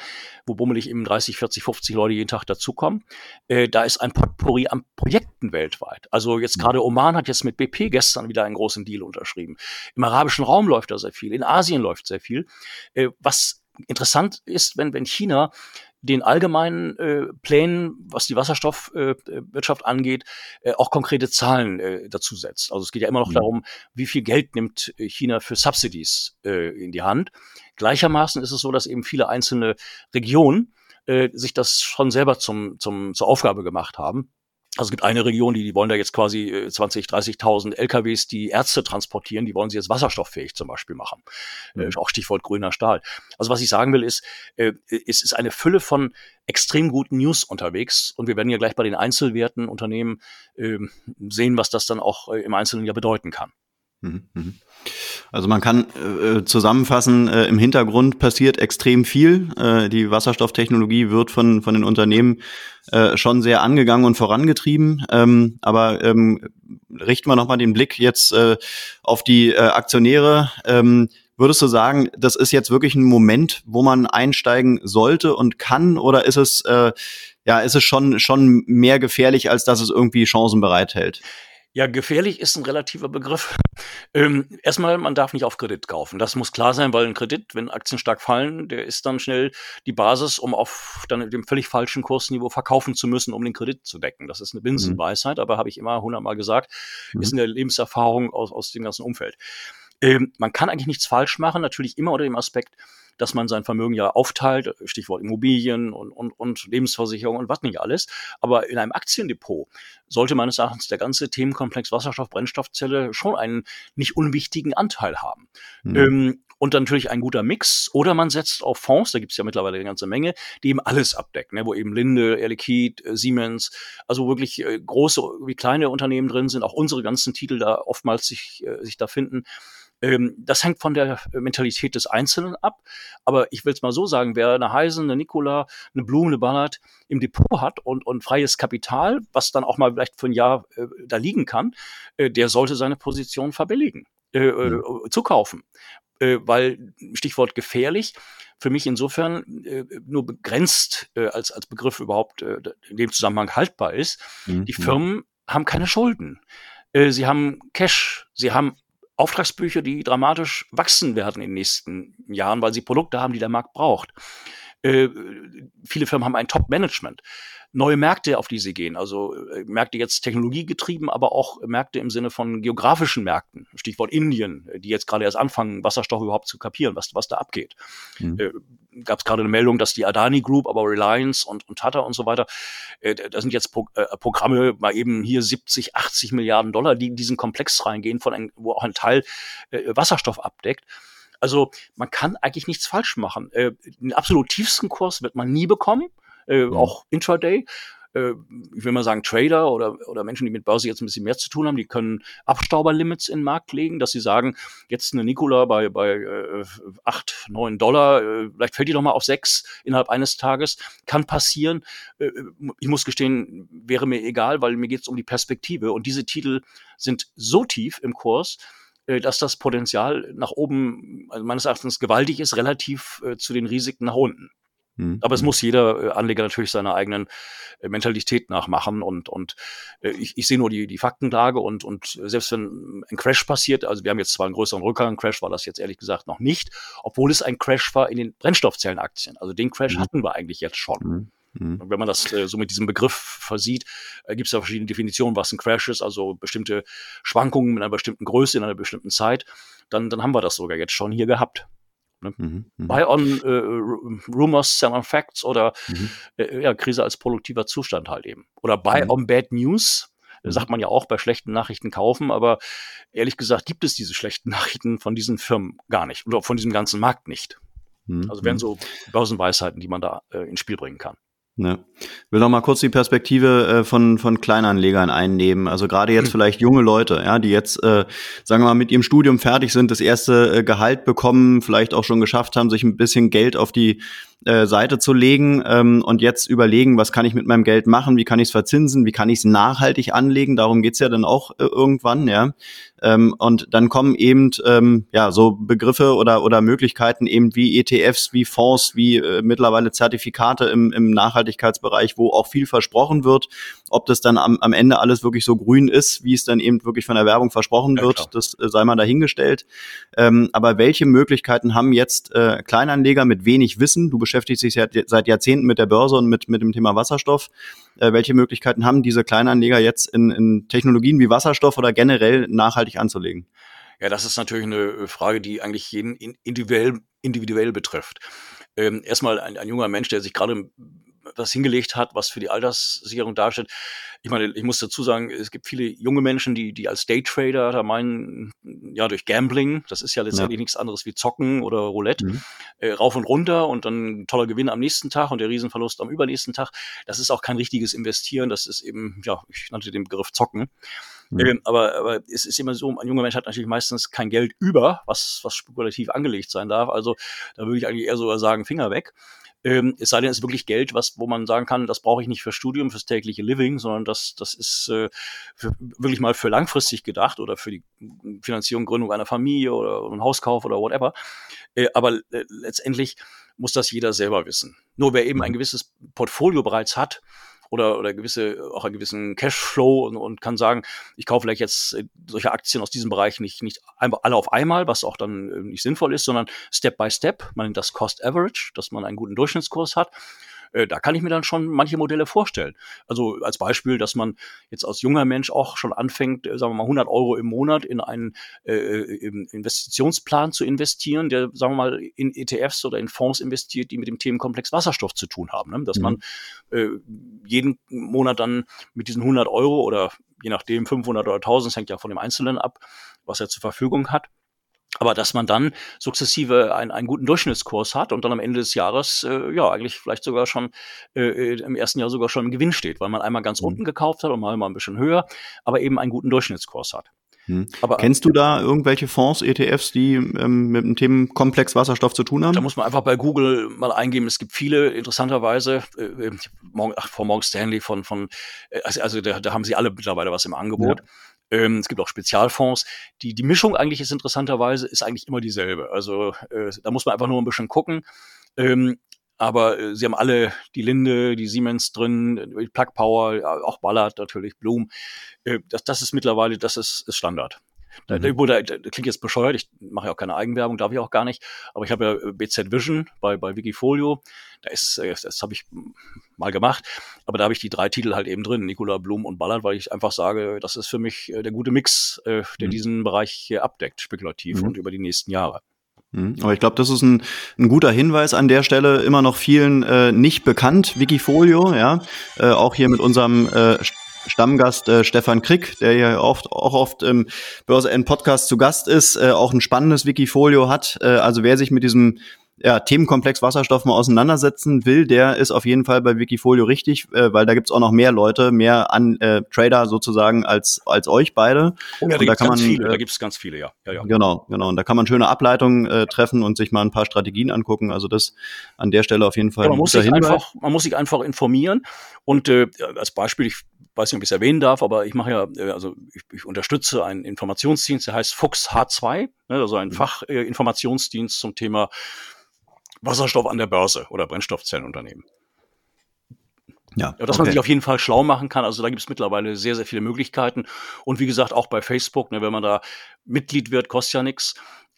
wo bummelig eben 30, 40, 50 Leute jeden Tag dazukommen. Äh, da ist ein Potpourri an Projekten weltweit. Also jetzt mhm. gerade Oman hat jetzt mit BP gestern wieder einen großen Deal unterschrieben. Im arabischen Raum läuft da sehr viel, in Asien läuft sehr viel. Äh, was interessant ist, wenn, wenn China den allgemeinen äh, Plänen, was die Wasserstoffwirtschaft äh, angeht, äh, auch konkrete Zahlen äh, dazu setzt. Also es geht ja immer noch mhm. darum, wie viel Geld nimmt äh, China für Subsidies äh, in die Hand. Gleichermaßen ist es so, dass eben viele einzelne Regionen äh, sich das schon selber zum, zum, zur Aufgabe gemacht haben also es gibt eine Region, die, die wollen da jetzt quasi 20, äh, 30.000 LKWs, die Ärzte transportieren, die wollen sie jetzt wasserstofffähig zum Beispiel machen. Mhm. Äh, auch Stichwort grüner Stahl. Also was ich sagen will, ist, äh, es ist eine Fülle von extrem guten News unterwegs und wir werden ja gleich bei den Einzelwerten Unternehmen äh, sehen, was das dann auch äh, im Einzelnen ja bedeuten kann. Mhm, mhm. Also man kann äh, zusammenfassen, äh, im Hintergrund passiert extrem viel. Äh, die Wasserstofftechnologie wird von, von den Unternehmen äh, schon sehr angegangen und vorangetrieben. Ähm, aber ähm, richten wir nochmal den Blick jetzt äh, auf die äh, Aktionäre. Ähm, würdest du sagen, das ist jetzt wirklich ein Moment, wo man einsteigen sollte und kann? Oder ist es, äh, ja, ist es schon, schon mehr gefährlich, als dass es irgendwie Chancen bereithält? Ja, gefährlich ist ein relativer Begriff. Ähm, erstmal, man darf nicht auf Kredit kaufen. Das muss klar sein, weil ein Kredit, wenn Aktien stark fallen, der ist dann schnell die Basis, um auf dann dem völlig falschen Kursniveau verkaufen zu müssen, um den Kredit zu decken. Das ist eine Binsenweisheit, mhm. aber habe ich immer hundertmal gesagt, mhm. ist in der Lebenserfahrung aus, aus dem ganzen Umfeld. Ähm, man kann eigentlich nichts falsch machen, natürlich immer unter dem Aspekt, dass man sein Vermögen ja aufteilt, Stichwort Immobilien und, und, und Lebensversicherung und was nicht alles. Aber in einem Aktiendepot sollte meines Erachtens der ganze Themenkomplex Wasserstoff, Brennstoffzelle schon einen nicht unwichtigen Anteil haben. Mhm. Ähm, und dann natürlich ein guter Mix. Oder man setzt auf Fonds, da gibt es ja mittlerweile eine ganze Menge, die eben alles abdecken, ne, wo eben Linde, Air Liquide, äh, Siemens, also wirklich äh, große wie kleine Unternehmen drin sind, auch unsere ganzen Titel da oftmals sich, äh, sich da finden. Ähm, das hängt von der Mentalität des Einzelnen ab. Aber ich will es mal so sagen, wer eine Heisen, eine Nikola, eine Blume, eine Ballard im Depot hat und, und freies Kapital, was dann auch mal vielleicht für ein Jahr äh, da liegen kann, äh, der sollte seine Position verbilligen, äh, mhm. zukaufen. Äh, weil, Stichwort gefährlich, für mich insofern äh, nur begrenzt äh, als, als Begriff überhaupt äh, in dem Zusammenhang haltbar ist. Mhm. Die Firmen haben keine Schulden. Äh, sie haben Cash, sie haben Auftragsbücher, die dramatisch wachsen werden in den nächsten Jahren, weil sie Produkte haben, die der Markt braucht. Äh, viele Firmen haben ein Top-Management neue Märkte, auf die sie gehen. Also äh, Märkte jetzt technologiegetrieben, aber auch Märkte im Sinne von geografischen Märkten. Stichwort Indien, die jetzt gerade erst anfangen, Wasserstoff überhaupt zu kapieren, was, was da abgeht. Mhm. Äh, Gab es gerade eine Meldung, dass die Adani Group, aber Reliance und, und Tata und so weiter, äh, da sind jetzt Pro äh, Programme, mal eben hier 70, 80 Milliarden Dollar, die in diesen Komplex reingehen, von ein, wo auch ein Teil äh, Wasserstoff abdeckt. Also man kann eigentlich nichts falsch machen. Äh, den absolut tiefsten Kurs wird man nie bekommen äh, mhm. auch Intraday. Äh, ich will mal sagen, Trader oder, oder Menschen, die mit Börse jetzt ein bisschen mehr zu tun haben, die können Abstauberlimits in den Markt legen, dass sie sagen, jetzt eine Nikola bei, bei äh, 8, 9 Dollar, äh, vielleicht fällt die doch mal auf 6 innerhalb eines Tages, kann passieren. Äh, ich muss gestehen, wäre mir egal, weil mir geht es um die Perspektive und diese Titel sind so tief im Kurs, dass das Potenzial nach oben also meines Erachtens gewaltig ist, relativ äh, zu den Risiken nach unten. Mhm. Aber es muss jeder äh, Anleger natürlich seiner eigenen äh, Mentalität nachmachen und, und äh, ich, ich sehe nur die, die Faktenlage und, und selbst wenn ein Crash passiert, also wir haben jetzt zwar einen größeren Rückgang-Crash, war das jetzt ehrlich gesagt noch nicht, obwohl es ein Crash war in den Brennstoffzellenaktien. Also den Crash mhm. hatten wir eigentlich jetzt schon. Mhm. Mhm. Wenn man das äh, so mit diesem Begriff versieht, äh, gibt es ja verschiedene Definitionen, was ein Crash ist, also bestimmte Schwankungen mit einer bestimmten Größe in einer bestimmten Zeit. Dann, dann haben wir das sogar jetzt schon hier gehabt. Ne? Mhm, mh. Buy on äh, Rumors, Sell on Facts oder mhm. äh, ja, Krise als produktiver Zustand halt eben. Oder Buy mhm. on Bad News, mhm. sagt man ja auch bei schlechten Nachrichten kaufen, aber ehrlich gesagt gibt es diese schlechten Nachrichten von diesen Firmen gar nicht oder von diesem ganzen Markt nicht. Mhm, also wären mhm. so Börsenweisheiten, die man da äh, ins Spiel bringen kann. Ne. Will noch mal kurz die Perspektive äh, von von Kleinanlegern einnehmen. Also gerade jetzt hm. vielleicht junge Leute, ja, die jetzt äh, sagen wir mal mit ihrem Studium fertig sind, das erste äh, Gehalt bekommen, vielleicht auch schon geschafft haben, sich ein bisschen Geld auf die äh, Seite zu legen ähm, und jetzt überlegen, was kann ich mit meinem Geld machen, wie kann ich es verzinsen, wie kann ich es nachhaltig anlegen, darum geht's ja dann auch äh, irgendwann, ja. Ähm, und dann kommen eben ähm, ja so Begriffe oder oder Möglichkeiten eben wie ETFs, wie Fonds, wie äh, mittlerweile Zertifikate im, im Nachhaltigkeitsbereich, wo auch viel versprochen wird. Ob das dann am, am Ende alles wirklich so grün ist, wie es dann eben wirklich von der Werbung versprochen ja, wird, klar. das äh, sei mal dahingestellt. Ähm, aber welche Möglichkeiten haben jetzt äh, Kleinanleger mit wenig Wissen? Du beschäftigt sich seit, Jahrzehnten mit der Börse und mit, mit dem Thema Wasserstoff. Äh, welche Möglichkeiten haben diese Kleinanleger jetzt in, in Technologien wie Wasserstoff oder generell nachhaltig anzulegen? Ja, das ist natürlich eine äh, Frage, die eigentlich jeden individuell, individuell betrifft. Ähm, erstmal ein, ein junger Mensch, der sich gerade was hingelegt hat, was für die Alterssicherung darstellt. Ich meine, ich muss dazu sagen, es gibt viele junge Menschen, die, die als Daytrader da meinen, ja, durch Gambling, das ist ja letztendlich ja. nichts anderes wie Zocken oder Roulette, mhm. äh, rauf und runter und dann toller Gewinn am nächsten Tag und der Riesenverlust am übernächsten Tag. Das ist auch kein richtiges Investieren, das ist eben, ja, ich nannte den Begriff Zocken. Mhm. Aber, aber es ist immer so, ein junger Mensch hat natürlich meistens kein Geld über, was, was spekulativ angelegt sein darf. Also da würde ich eigentlich eher sogar sagen, Finger weg. Ähm, es sei denn, es ist wirklich Geld, was, wo man sagen kann, das brauche ich nicht für Studium, fürs tägliche Living, sondern das, das ist äh, für, wirklich mal für langfristig gedacht oder für die Finanzierung, Gründung einer Familie oder ein Hauskauf oder whatever. Äh, aber äh, letztendlich muss das jeder selber wissen. Nur wer eben ein mhm. gewisses Portfolio bereits hat, oder, oder gewisse, auch einen gewissen Cashflow und, und kann sagen, ich kaufe vielleicht jetzt äh, solche Aktien aus diesem Bereich nicht, nicht einfach alle auf einmal, was auch dann äh, nicht sinnvoll ist, sondern Step by Step. Man nennt das Cost Average, dass man einen guten Durchschnittskurs hat äh, da kann ich mir dann schon manche Modelle vorstellen. Also als Beispiel, dass man jetzt als junger Mensch auch schon anfängt, äh, sagen wir mal 100 Euro im Monat in einen äh, äh Investitionsplan zu investieren, der, sagen wir mal, in ETFs oder in Fonds investiert, die mit dem Themenkomplex Wasserstoff zu tun haben. Ne? Dass mhm. man äh, jeden Monat dann mit diesen 100 Euro oder je nachdem 500 oder 1000, das hängt ja von dem Einzelnen ab, was er zur Verfügung hat, aber dass man dann sukzessive einen, einen guten Durchschnittskurs hat und dann am Ende des Jahres äh, ja eigentlich vielleicht sogar schon äh, äh, im ersten Jahr sogar schon im Gewinn steht, weil man einmal ganz mhm. unten gekauft hat und mal, mal ein bisschen höher, aber eben einen guten Durchschnittskurs hat. Hm. Aber, Kennst du da irgendwelche Fonds, ETFs, die ähm, mit dem Themenkomplex Wasserstoff zu tun haben? Da muss man einfach bei Google mal eingeben. Es gibt viele, interessanterweise, äh, äh ach, von Morgan Stanley, von, von äh, also, also da, da haben sie alle mittlerweile was im Angebot. Ja. Ähm, es gibt auch Spezialfonds. Die, die Mischung eigentlich ist interessanterweise, ist eigentlich immer dieselbe. Also äh, da muss man einfach nur ein bisschen gucken. Ähm, aber äh, sie haben alle die Linde, die Siemens drin, Plug Power, auch Ballard natürlich, Bloom. Äh, das, das ist mittlerweile, das ist, ist Standard. Mhm. da, klingt jetzt bescheuert, ich mache ja auch keine Eigenwerbung, darf ich auch gar nicht. Aber ich habe ja äh, BZ Vision bei, bei Wikifolio. Da ist, äh, das, das habe ich mal gemacht. Aber da habe ich die drei Titel halt eben drin, Nikola Blum und Ballard, weil ich einfach sage, das ist für mich äh, der gute Mix, der mhm. diesen Bereich hier abdeckt, spekulativ mhm. und über die nächsten Jahre. Mhm. Aber ich glaube, das ist ein, ein guter Hinweis an der Stelle, immer noch vielen äh, nicht bekannt, Wikifolio, ja, äh, auch hier mit unserem äh, Stammgast äh, Stefan Krick, der ja oft, auch oft im Börse N Podcast zu Gast ist, äh, auch ein spannendes Wikifolio hat. Äh, also wer sich mit diesem ja, Themenkomplex Wasserstoff mal auseinandersetzen will, der ist auf jeden Fall bei Wikifolio richtig, äh, weil da gibt's auch noch mehr Leute, mehr an äh, Trader sozusagen als als euch beide. Oh ja, da, da kann man viele, äh, da gibt's ganz viele, ja. ja, ja. Genau, genau. Und da kann man schöne Ableitungen äh, treffen und sich mal ein paar Strategien angucken. Also das an der Stelle auf jeden Fall. Ja, man, muss sich einfach, man muss sich einfach informieren. Und äh, als Beispiel, ich weiß nicht, ob ich es erwähnen darf, aber ich mache ja, äh, also ich, ich unterstütze einen Informationsdienst, der heißt Fuchs H2, ne, also ein mhm. Fachinformationsdienst äh, zum Thema Wasserstoff an der Börse oder Brennstoffzellenunternehmen. Ja, ja, dass okay. man sich auf jeden Fall schlau machen kann. Also da gibt es mittlerweile sehr, sehr viele Möglichkeiten. Und wie gesagt, auch bei Facebook, ne, wenn man da Mitglied wird, kostet ja nichts,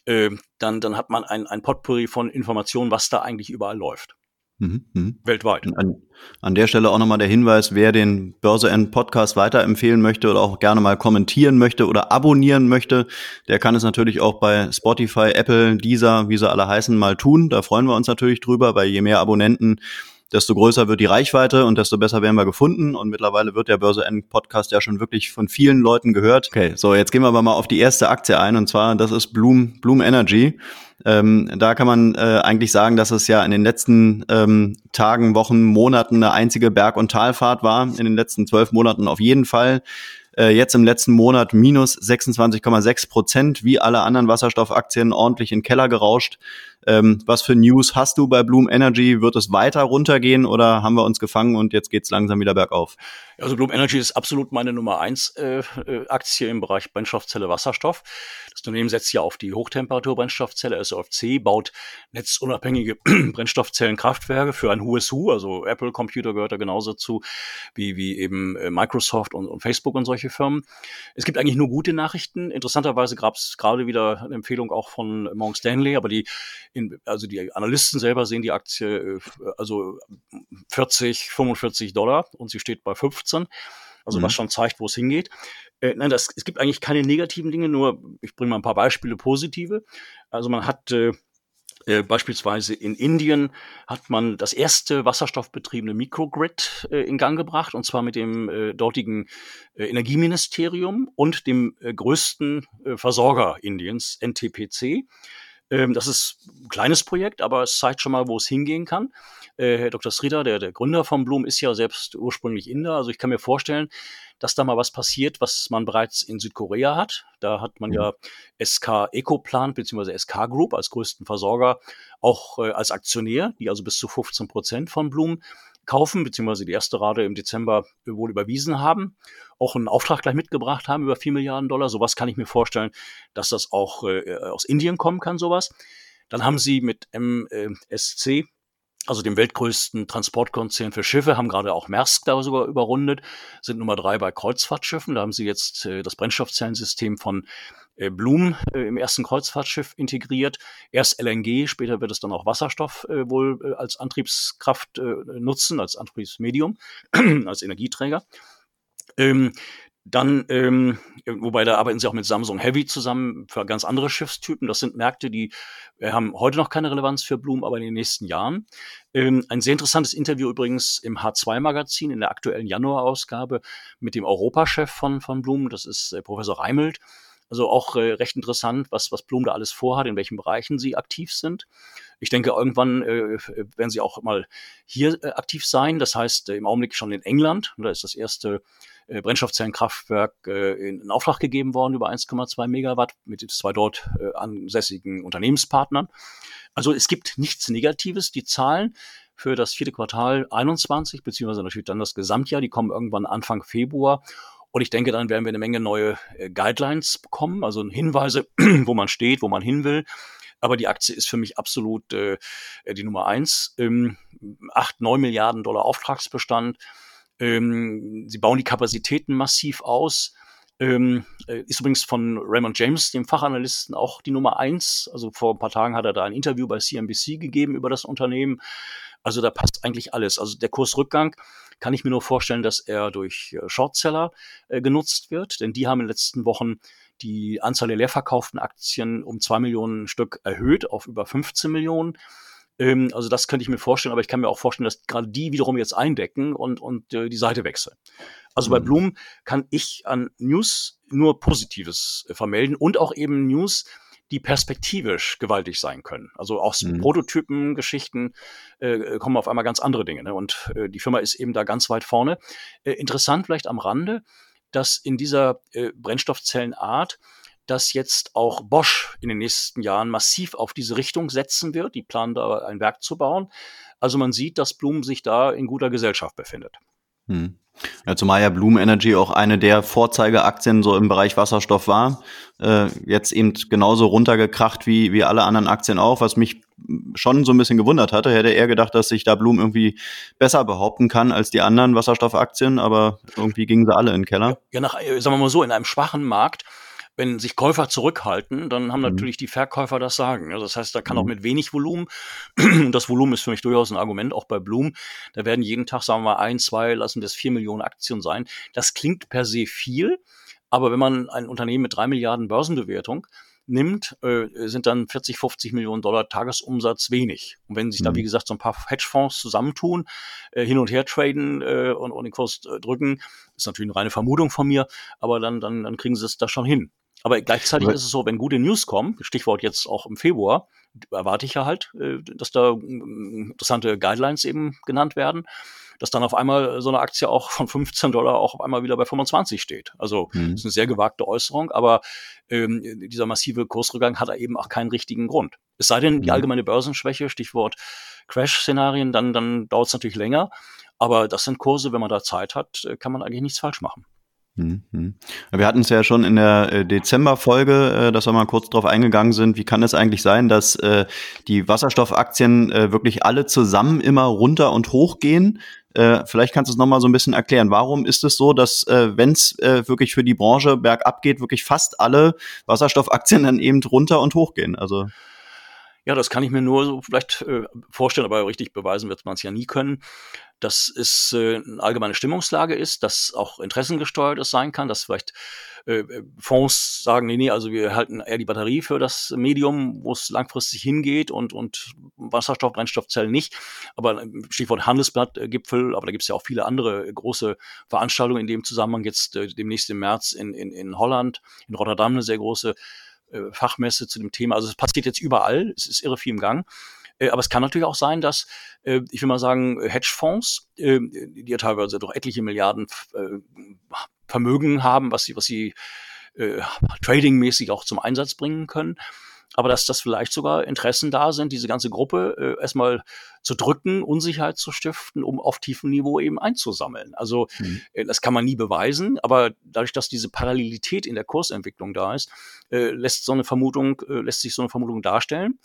äh, dann, dann hat man ein, ein Potpourri von Informationen, was da eigentlich überall läuft. Mhm, mh. Weltweit. An, an, der Stelle auch nochmal der Hinweis, wer den Börse End Podcast weiterempfehlen möchte oder auch gerne mal kommentieren möchte oder abonnieren möchte, der kann es natürlich auch bei Spotify, Apple, Deezer, wie sie alle heißen, mal tun. Da freuen wir uns natürlich drüber, weil je mehr Abonnenten, desto größer wird die Reichweite und desto besser werden wir gefunden. Und mittlerweile wird der Börse End Podcast ja schon wirklich von vielen Leuten gehört. Okay, so jetzt gehen wir aber mal auf die erste Aktie ein und zwar das ist Bloom, Bloom Energy. Ähm, da kann man äh, eigentlich sagen, dass es ja in den letzten ähm, Tagen, Wochen, Monaten eine einzige Berg- und Talfahrt war. In den letzten zwölf Monaten auf jeden Fall. Äh, jetzt im letzten Monat minus 26,6 Prozent, wie alle anderen Wasserstoffaktien ordentlich in den Keller gerauscht. Ähm, was für News hast du bei Bloom Energy? Wird es weiter runtergehen oder haben wir uns gefangen und jetzt geht's langsam wieder bergauf? Also Bloom Energy ist absolut meine Nummer eins äh, äh Aktie im Bereich Brennstoffzelle Wasserstoff. Das Unternehmen setzt ja auf die Hochtemperatur-Brennstoffzelle SOFC, baut netzunabhängige Brennstoffzellenkraftwerke für ein hohes Hu, also Apple Computer gehört da genauso zu, wie, wie eben äh, Microsoft und, und Facebook und solche Firmen. Es gibt eigentlich nur gute Nachrichten. Interessanterweise gab es gerade wieder eine Empfehlung auch von Morgan Stanley, aber die, in, also die Analysten selber sehen die Aktie äh, also 40, 45 Dollar und sie steht bei 15. Also mhm. was schon zeigt, wo es hingeht. Äh, nein, das, es gibt eigentlich keine negativen Dinge, nur ich bringe mal ein paar Beispiele positive. Also man hat äh, Äh, beispielsweise in Indien hat man das erste wasserstoffbetriebene Microgrid äh, in Gang gebracht, und zwar mit dem äh, dortigen äh, Energieministerium und dem äh, größten Versorger Indiens, NTPC. Ähm, das ist ein kleines Projekt, aber es zeigt schon mal, wo es hingehen kann. Herr Dr. Sridhar, der, der Gründer von Bloom, ist ja selbst ursprünglich Inder. Also ich kann mir vorstellen, dass da mal was passiert, was man bereits in Südkorea hat. Da hat man ja SK Ecoplant bzw. SK Group als größten Versorger auch äh, als Aktionär, die also bis zu 15 Prozent von Blumen kaufen, beziehungsweise die erste Rate im Dezember wohl überwiesen haben, auch einen Auftrag gleich mitgebracht haben über 4 Milliarden Dollar. Sowas kann ich mir vorstellen, dass das auch äh, aus Indien kommen kann, sowas. Dann haben sie mit MSC also dem weltgrößten Transportkonzern für Schiffe, haben gerade auch Maersk da sogar überrundet, sind Nummer drei bei Kreuzfahrtschiffen. Da haben sie jetzt äh, das Brennstoffzellensystem von äh, Blum äh, im ersten Kreuzfahrtschiff integriert. Erst LNG, später wird es dann auch Wasserstoff äh, wohl äh, als Antriebskraft äh, nutzen, als Antriebsmedium, als Energieträger. Ähm, dann, ähm, wobei da arbeiten sie auch mit Samsung Heavy zusammen für ganz andere Schiffstypen. Das sind Märkte, die äh, haben heute noch keine Relevanz für Bloom, aber in den nächsten Jahren. Ähm, ein sehr interessantes Interview übrigens im H2-Magazin in der aktuellen Januarausgabe mit dem Europachef von, von Bloom, das ist äh, Professor Reimelt. Also auch äh, recht interessant, was, was Blum da alles vorhat, in welchen Bereichen sie aktiv sind. Ich denke, irgendwann äh, werden sie auch mal hier äh, aktiv sein. Das heißt, äh, im Augenblick schon in England. Da ist das erste äh, Brennstoffzellenkraftwerk äh, in, Auftrag gegeben worden über 1,2 Megawatt mit zwei dort äh, ansässigen Unternehmenspartnern. Also es gibt nichts Negatives. Die Zahlen für das vierte Quartal 21, beziehungsweise natürlich dann das Gesamtjahr, die kommen irgendwann Anfang Februar. Und ich denke, dann werden wir eine Menge neue Guidelines bekommen, also Hinweise, wo man steht, wo man hin will. Aber die Aktie ist für mich absolut äh, die Nummer eins. Ähm, acht, neun Milliarden Dollar Auftragsbestand. Ähm, sie bauen die Kapazitäten massiv aus. Ähm, äh, ist übrigens von Raymond James, dem Fachanalysten, auch die Nummer eins. Also vor ein paar Tagen hat er da ein Interview bei CNBC gegeben über das Unternehmen. Also da passt eigentlich alles. Also der Kursrückgang kann ich mir nur vorstellen, dass er durch äh, Shortseller äh, genutzt wird, denn die haben in den letzten Wochen die Anzahl der leerverkauften Aktien um zwei Millionen Stück erhöht auf über 15 Millionen. Ähm, also das könnte ich mir vorstellen, aber ich kann mir auch vorstellen, dass gerade die wiederum jetzt eindecken und, und äh, die Seite wechseln. Also mhm. bei Bloom kann ich an News nur Positives äh, vermelden und auch eben News, die perspektivisch gewaltig sein können. Also aus mhm. Prototypen-Geschichten äh, kommen auf einmal ganz andere Dinge. Ne? Und äh, die Firma ist eben da ganz weit vorne. Äh, interessant vielleicht am Rande, dass in dieser äh, Brennstoffzellenart dass jetzt auch Bosch in den nächsten Jahren massiv auf diese Richtung setzen wird. Die planen da ein Werk zu bauen. Also man sieht, dass Blum sich da in guter Gesellschaft befindet. Hm. Ja, zumal ja Bloom Energy auch eine der Vorzeigeaktien so im Bereich Wasserstoff war. Äh, jetzt eben genauso runtergekracht wie, wie alle anderen Aktien auch, was mich schon so ein bisschen gewundert hatte. Hätte eher gedacht, dass sich da Bloom irgendwie besser behaupten kann als die anderen Wasserstoffaktien, aber irgendwie gingen sie alle in den Keller. Ja, nach, äh, sagen wir mal so, in einem schwachen Markt wenn sich Käufer zurückhalten, dann haben mhm. natürlich die Verkäufer das Sagen. Also das heißt, da kann mhm. auch mit wenig Volumen, und das Volumen ist für mich durchaus ein Argument, auch bei Bloom, da werden jeden Tag, sagen wir mal, ein, zwei, lassen das vier Millionen Aktien sein. Das klingt per se viel, aber wenn man ein Unternehmen mit drei Milliarden Börsenbewertung nimmt, äh, sind dann 40, 50 Millionen Dollar Tagesumsatz wenig. Und wenn sich mhm. da, wie gesagt, so ein paar Hedgefonds zusammentun, äh, hin und her traden äh, und, und den Kurs drücken, ist natürlich eine reine Vermutung von mir, aber dann, dann, dann kriegen sie es da schon hin. Aber gleichzeitig ist es so, wenn gute News kommen, Stichwort jetzt auch im Februar, erwarte ich ja halt, äh, dass da mm, interessante Guidelines eben genannt werden, dass dann auf einmal so eine Aktie auch von 15 Dollar auch auf einmal wieder bei 25 steht. Also mhm. das ist eine sehr gewagte Äußerung, aber ähm, dieser massive Kursrückgang hat eben auch keinen richtigen Grund. Es sei denn, die mhm. allgemeine Börsenschwäche, Stichwort Crash-Szenarien, dann, dann dauert es natürlich länger. Aber das sind Kurse, wenn man da Zeit hat, äh, kann man eigentlich nichts falsch machen. Mhm. Wir hatten es ja schon in der äh, Dezember-Folge, äh, dass wir mal kurz darauf eingegangen sind. Wie kann es eigentlich sein, dass äh, die Wasserstoffaktien wirklich alle zusammen immer runter und hoch gehen? Vielleicht kannst du es nochmal so ein bisschen erklären. Warum ist es so, dass wenn es wirklich für die Branche bergab geht, wirklich fast alle Wasserstoffaktien dann eben runter und hoch gehen? Also ja, das kann ich mir nur so vielleicht vorstellen, aber richtig beweisen wird man es ja nie können. Dass es äh, eine allgemeine Stimmungslage ist, dass auch interessengesteuert es sein kann, dass vielleicht äh, äh, Fonds sagen, nee, nee, also wir halten eher die Batterie für das Medium, wo es langfristig hingeht und, und Wasserstoff, Brennstoffzellen nicht. Aber Stichwort Handelsblattgipfel, aber da gibt es ja auch viele andere große Veranstaltungen in dem Zusammenhang. Jetzt äh, demnächst im März in, in, in Holland, in Rotterdam eine sehr große Fachmesse zu dem Thema. Also es passiert jetzt überall, es ist irre viel im Gang. Aber es kann natürlich auch sein, dass, ich will mal sagen, Hedgefonds, die ja teilweise doch etliche Milliarden Vermögen haben, was sie, was sie äh, tradingmäßig auch zum Einsatz bringen können. Aber dass das vielleicht sogar Interessen da sind, diese ganze Gruppe äh, erstmal zu drücken, Unsicherheit zu stiften, um auf tiefem Niveau eben einzusammeln. Also mhm. äh, das kann man nie beweisen, aber dadurch, dass diese Parallelität in der Kursentwicklung da ist, äh, lässt so eine Vermutung, äh, lässt sich so eine Vermutung darstellen.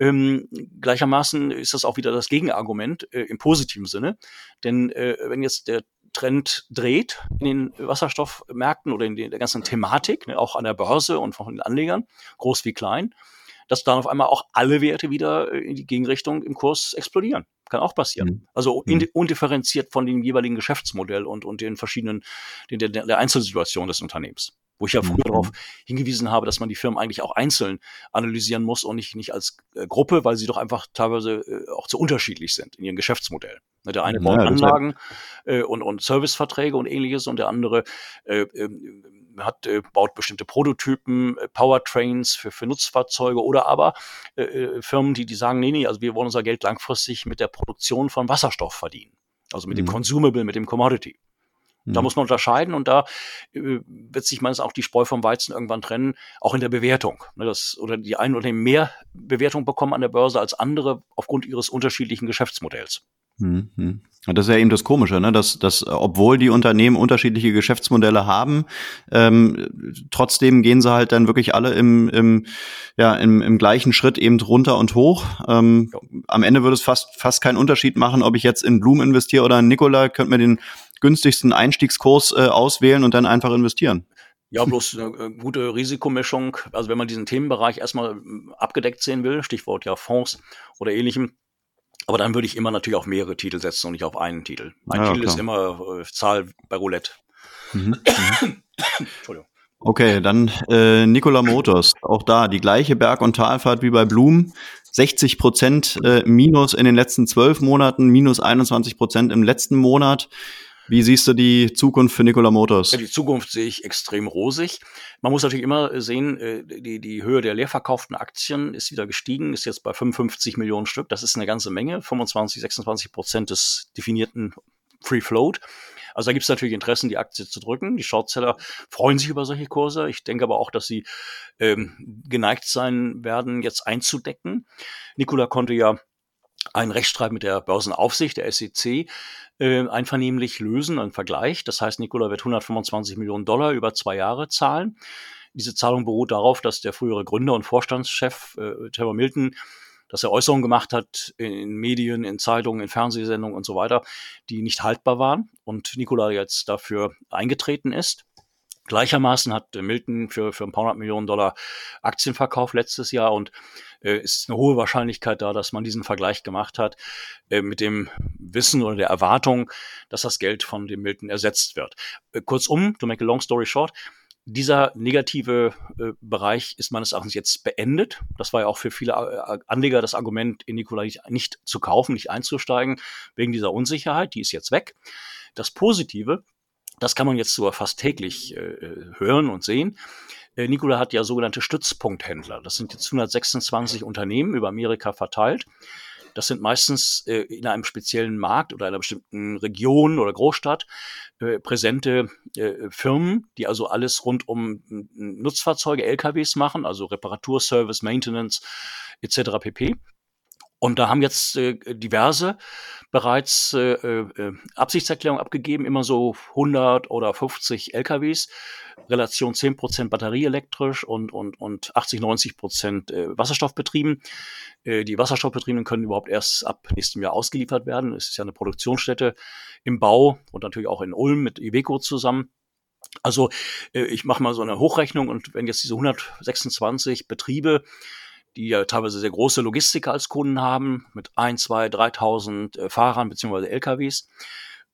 Ähm, gleichermaßen ist das auch wieder das Gegenargument äh, im positiven Sinne. Denn äh, wenn jetzt der Trend dreht in den Wasserstoffmärkten oder in der ganzen Thematik, ne, auch an der Börse und von den Anlegern, groß wie klein, dass dann auf einmal auch alle Werte wieder äh, in die Gegenrichtung im Kurs explodieren. Kann auch passieren. Mhm. Also mhm. undifferenziert von dem jeweiligen Geschäftsmodell und, und den verschiedenen, den, der, der Einzelsituation des Unternehmens wo ich ja früher mhm. darauf hingewiesen habe, dass man die Firmen eigentlich auch einzeln analysieren muss und nicht, nicht als äh, Gruppe, weil sie doch einfach teilweise äh, auch zu unterschiedlich sind in ihren Geschäftsmodellen. Ne, der eine baut naja, Anlagen äh, und, und Serviceverträge und ähnliches und der andere äh, äh, hat, äh, baut bestimmte Prototypen, äh, Powertrains für, für Nutzfahrzeuge oder aber äh, äh, Firmen, die, die sagen, nee, nee, also wir wollen unser Geld langfristig mit der Produktion von Wasserstoff verdienen. Also mit mhm. dem Consumable, mit dem Commodity. Da mhm. muss man unterscheiden und da äh, wird sich meines auch die Spreu vom Weizen irgendwann trennen, auch in der Bewertung. Ne, das, oder die einen oder mehr Bewertung bekommen an der Börse als andere aufgrund ihres unterschiedlichen Geschäftsmodells. Mhm. Das ist ja eben das Komische, ne? dass, dass obwohl die Unternehmen unterschiedliche Geschäftsmodelle haben, ähm, trotzdem gehen sie halt dann wirklich alle im, im, ja, im, im gleichen Schritt eben runter und hoch. Ähm, am Ende würde es fast, fast keinen Unterschied machen, ob ich jetzt in Bloom investiere oder in Nikola, könnte mir den günstigsten Einstiegskurs äh, auswählen und dann einfach investieren. Ja, bloß eine äh, gute Risikomischung. Also wenn man diesen Themenbereich erstmal äh, abgedeckt sehen will, Stichwort ja Fonds oder ähnlichem, aber dann würde ich immer natürlich auf mehrere Titel setzen und nicht auf einen Titel. Ein ja, Titel klar. ist immer äh, Zahl bei Roulette. Mhm. mhm. Entschuldigung. Okay, dann äh, Nikola Motors. Auch da die gleiche Berg- und Talfahrt wie bei Bloom. 60 Prozent äh, Minus in den letzten zwölf Monaten, minus 21 Prozent im letzten Monat. Wie siehst du die Zukunft für Nikola Motors? Die Zukunft sehe ich extrem rosig. Man muss natürlich immer sehen, äh, die, die Höhe der leerverkauften Aktien ist wieder gestiegen, ist jetzt bei 55 Millionen Stück. Das ist eine ganze Menge, 25, 26 Prozent des definierten Free Float. Also da gibt es natürlich Interessen, die Aktie zu drücken. Die Shortseller freuen sich über solche Kurse. Ich denke aber auch, dass sie ähm, geneigt sein werden, jetzt einzudecken. Nikola konnte ja einen Rechtsstreit mit der Börsenaufsicht, der SEC, äh, einvernehmlich lösen, ein Vergleich. Das heißt, Nikola wird 125 Millionen Dollar über zwei Jahre zahlen. Diese Zahlung beruht darauf, dass der frühere Gründer und Vorstandschef äh, Trevor Milton dass er Äußerungen gemacht hat in Medien, in Zeitungen, in Fernsehsendungen und so weiter, die nicht haltbar waren und Nikola jetzt dafür eingetreten ist. Gleichermaßen hat Milton für, für ein paar hundert Millionen Dollar Aktien verkauft letztes Jahr und äh, ist eine hohe Wahrscheinlichkeit da, dass man diesen Vergleich gemacht hat äh, mit dem Wissen oder der Erwartung, dass das Geld von dem Milton ersetzt wird. Äh, kurzum, to make a long story short, dieser negative äh, Bereich ist meines Erachtens jetzt beendet. Das war ja auch für viele äh, Anleger das Argument, in Nikola nicht zu kaufen, nicht einzusteigen, wegen dieser Unsicherheit. Die ist jetzt weg. Das Positive, das kann man jetzt sogar fast täglich äh, hören und sehen. Äh, Nikola hat ja sogenannte Stützpunkthändler. Das sind jetzt 126 Unternehmen über Amerika verteilt. Das sind meistens äh, in einem speziellen Markt oder einer bestimmten Region oder Großstadt äh, präsente äh, Firmen, die also alles rund um Nutzfahrzeuge, LKWs machen, also Reparaturservice, Maintenance etc. pp. Und da haben jetzt äh, diverse bereits äh, äh, Absichtserklärungen abgegeben, immer so 100 oder 50 LKWs, Relation 10% batterieelektrisch und, und, und 80, 90 Prozent äh, Wasserstoffbetrieben. Äh, die Wasserstoffbetriebenen können überhaupt erst ab nächstem Jahr ausgeliefert werden. Es ist ja eine Produktionsstätte im Bau und natürlich auch in Ulm mit Iveco zusammen. Also äh, ich mache mal so eine Hochrechnung und wenn jetzt diese 126 Betriebe die ja teilweise sehr große Logistiker als Kunden haben, mit ein, zwei, 3.000 äh, Fahrern beziehungsweise LKWs.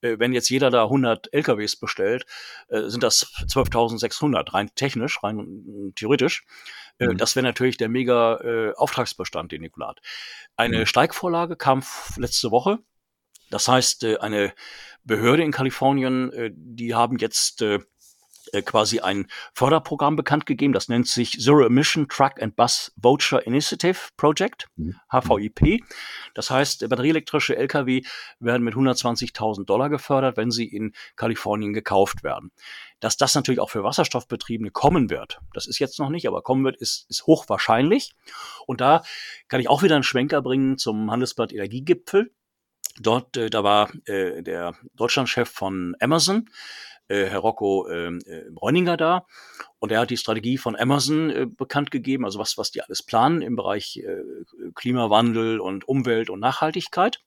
Äh, wenn jetzt jeder da 100 LKWs bestellt, äh, sind das 12.600, rein technisch, rein theoretisch. Äh, mhm. Das wäre natürlich der mega äh, Auftragsbestand, den Nikola hat. Eine mhm. Steigvorlage kam letzte Woche. Das heißt, äh, eine Behörde in Kalifornien, die haben jetzt äh, äh, quasi ein Förderprogramm bekannt gegeben, das nennt sich Zero Emission Truck and Bus Voucher Initiative Project, HVIP. Mhm. Das heißt, batterieelektrische Lkw werden mit 120.000 Dollar gefördert, wenn sie in Kalifornien gekauft werden. Dass das natürlich auch für Wasserstoffbetriebene kommen wird, das ist jetzt noch nicht, aber kommen wird, ist, ist hochwahrscheinlich. Und da kann ich auch wieder einen Schwenker bringen zum Handelsblatt Energiegipfel. Dort, äh, da war äh, der Deutschlandchef von Amazon, äh, Herr Rocco ähm, äh, Bräuninger da und er hat die Strategie von Amazon äh, bekannt gegeben, also was, was die alles planen im Bereich äh, Klimawandel und Umwelt und Nachhaltigkeit.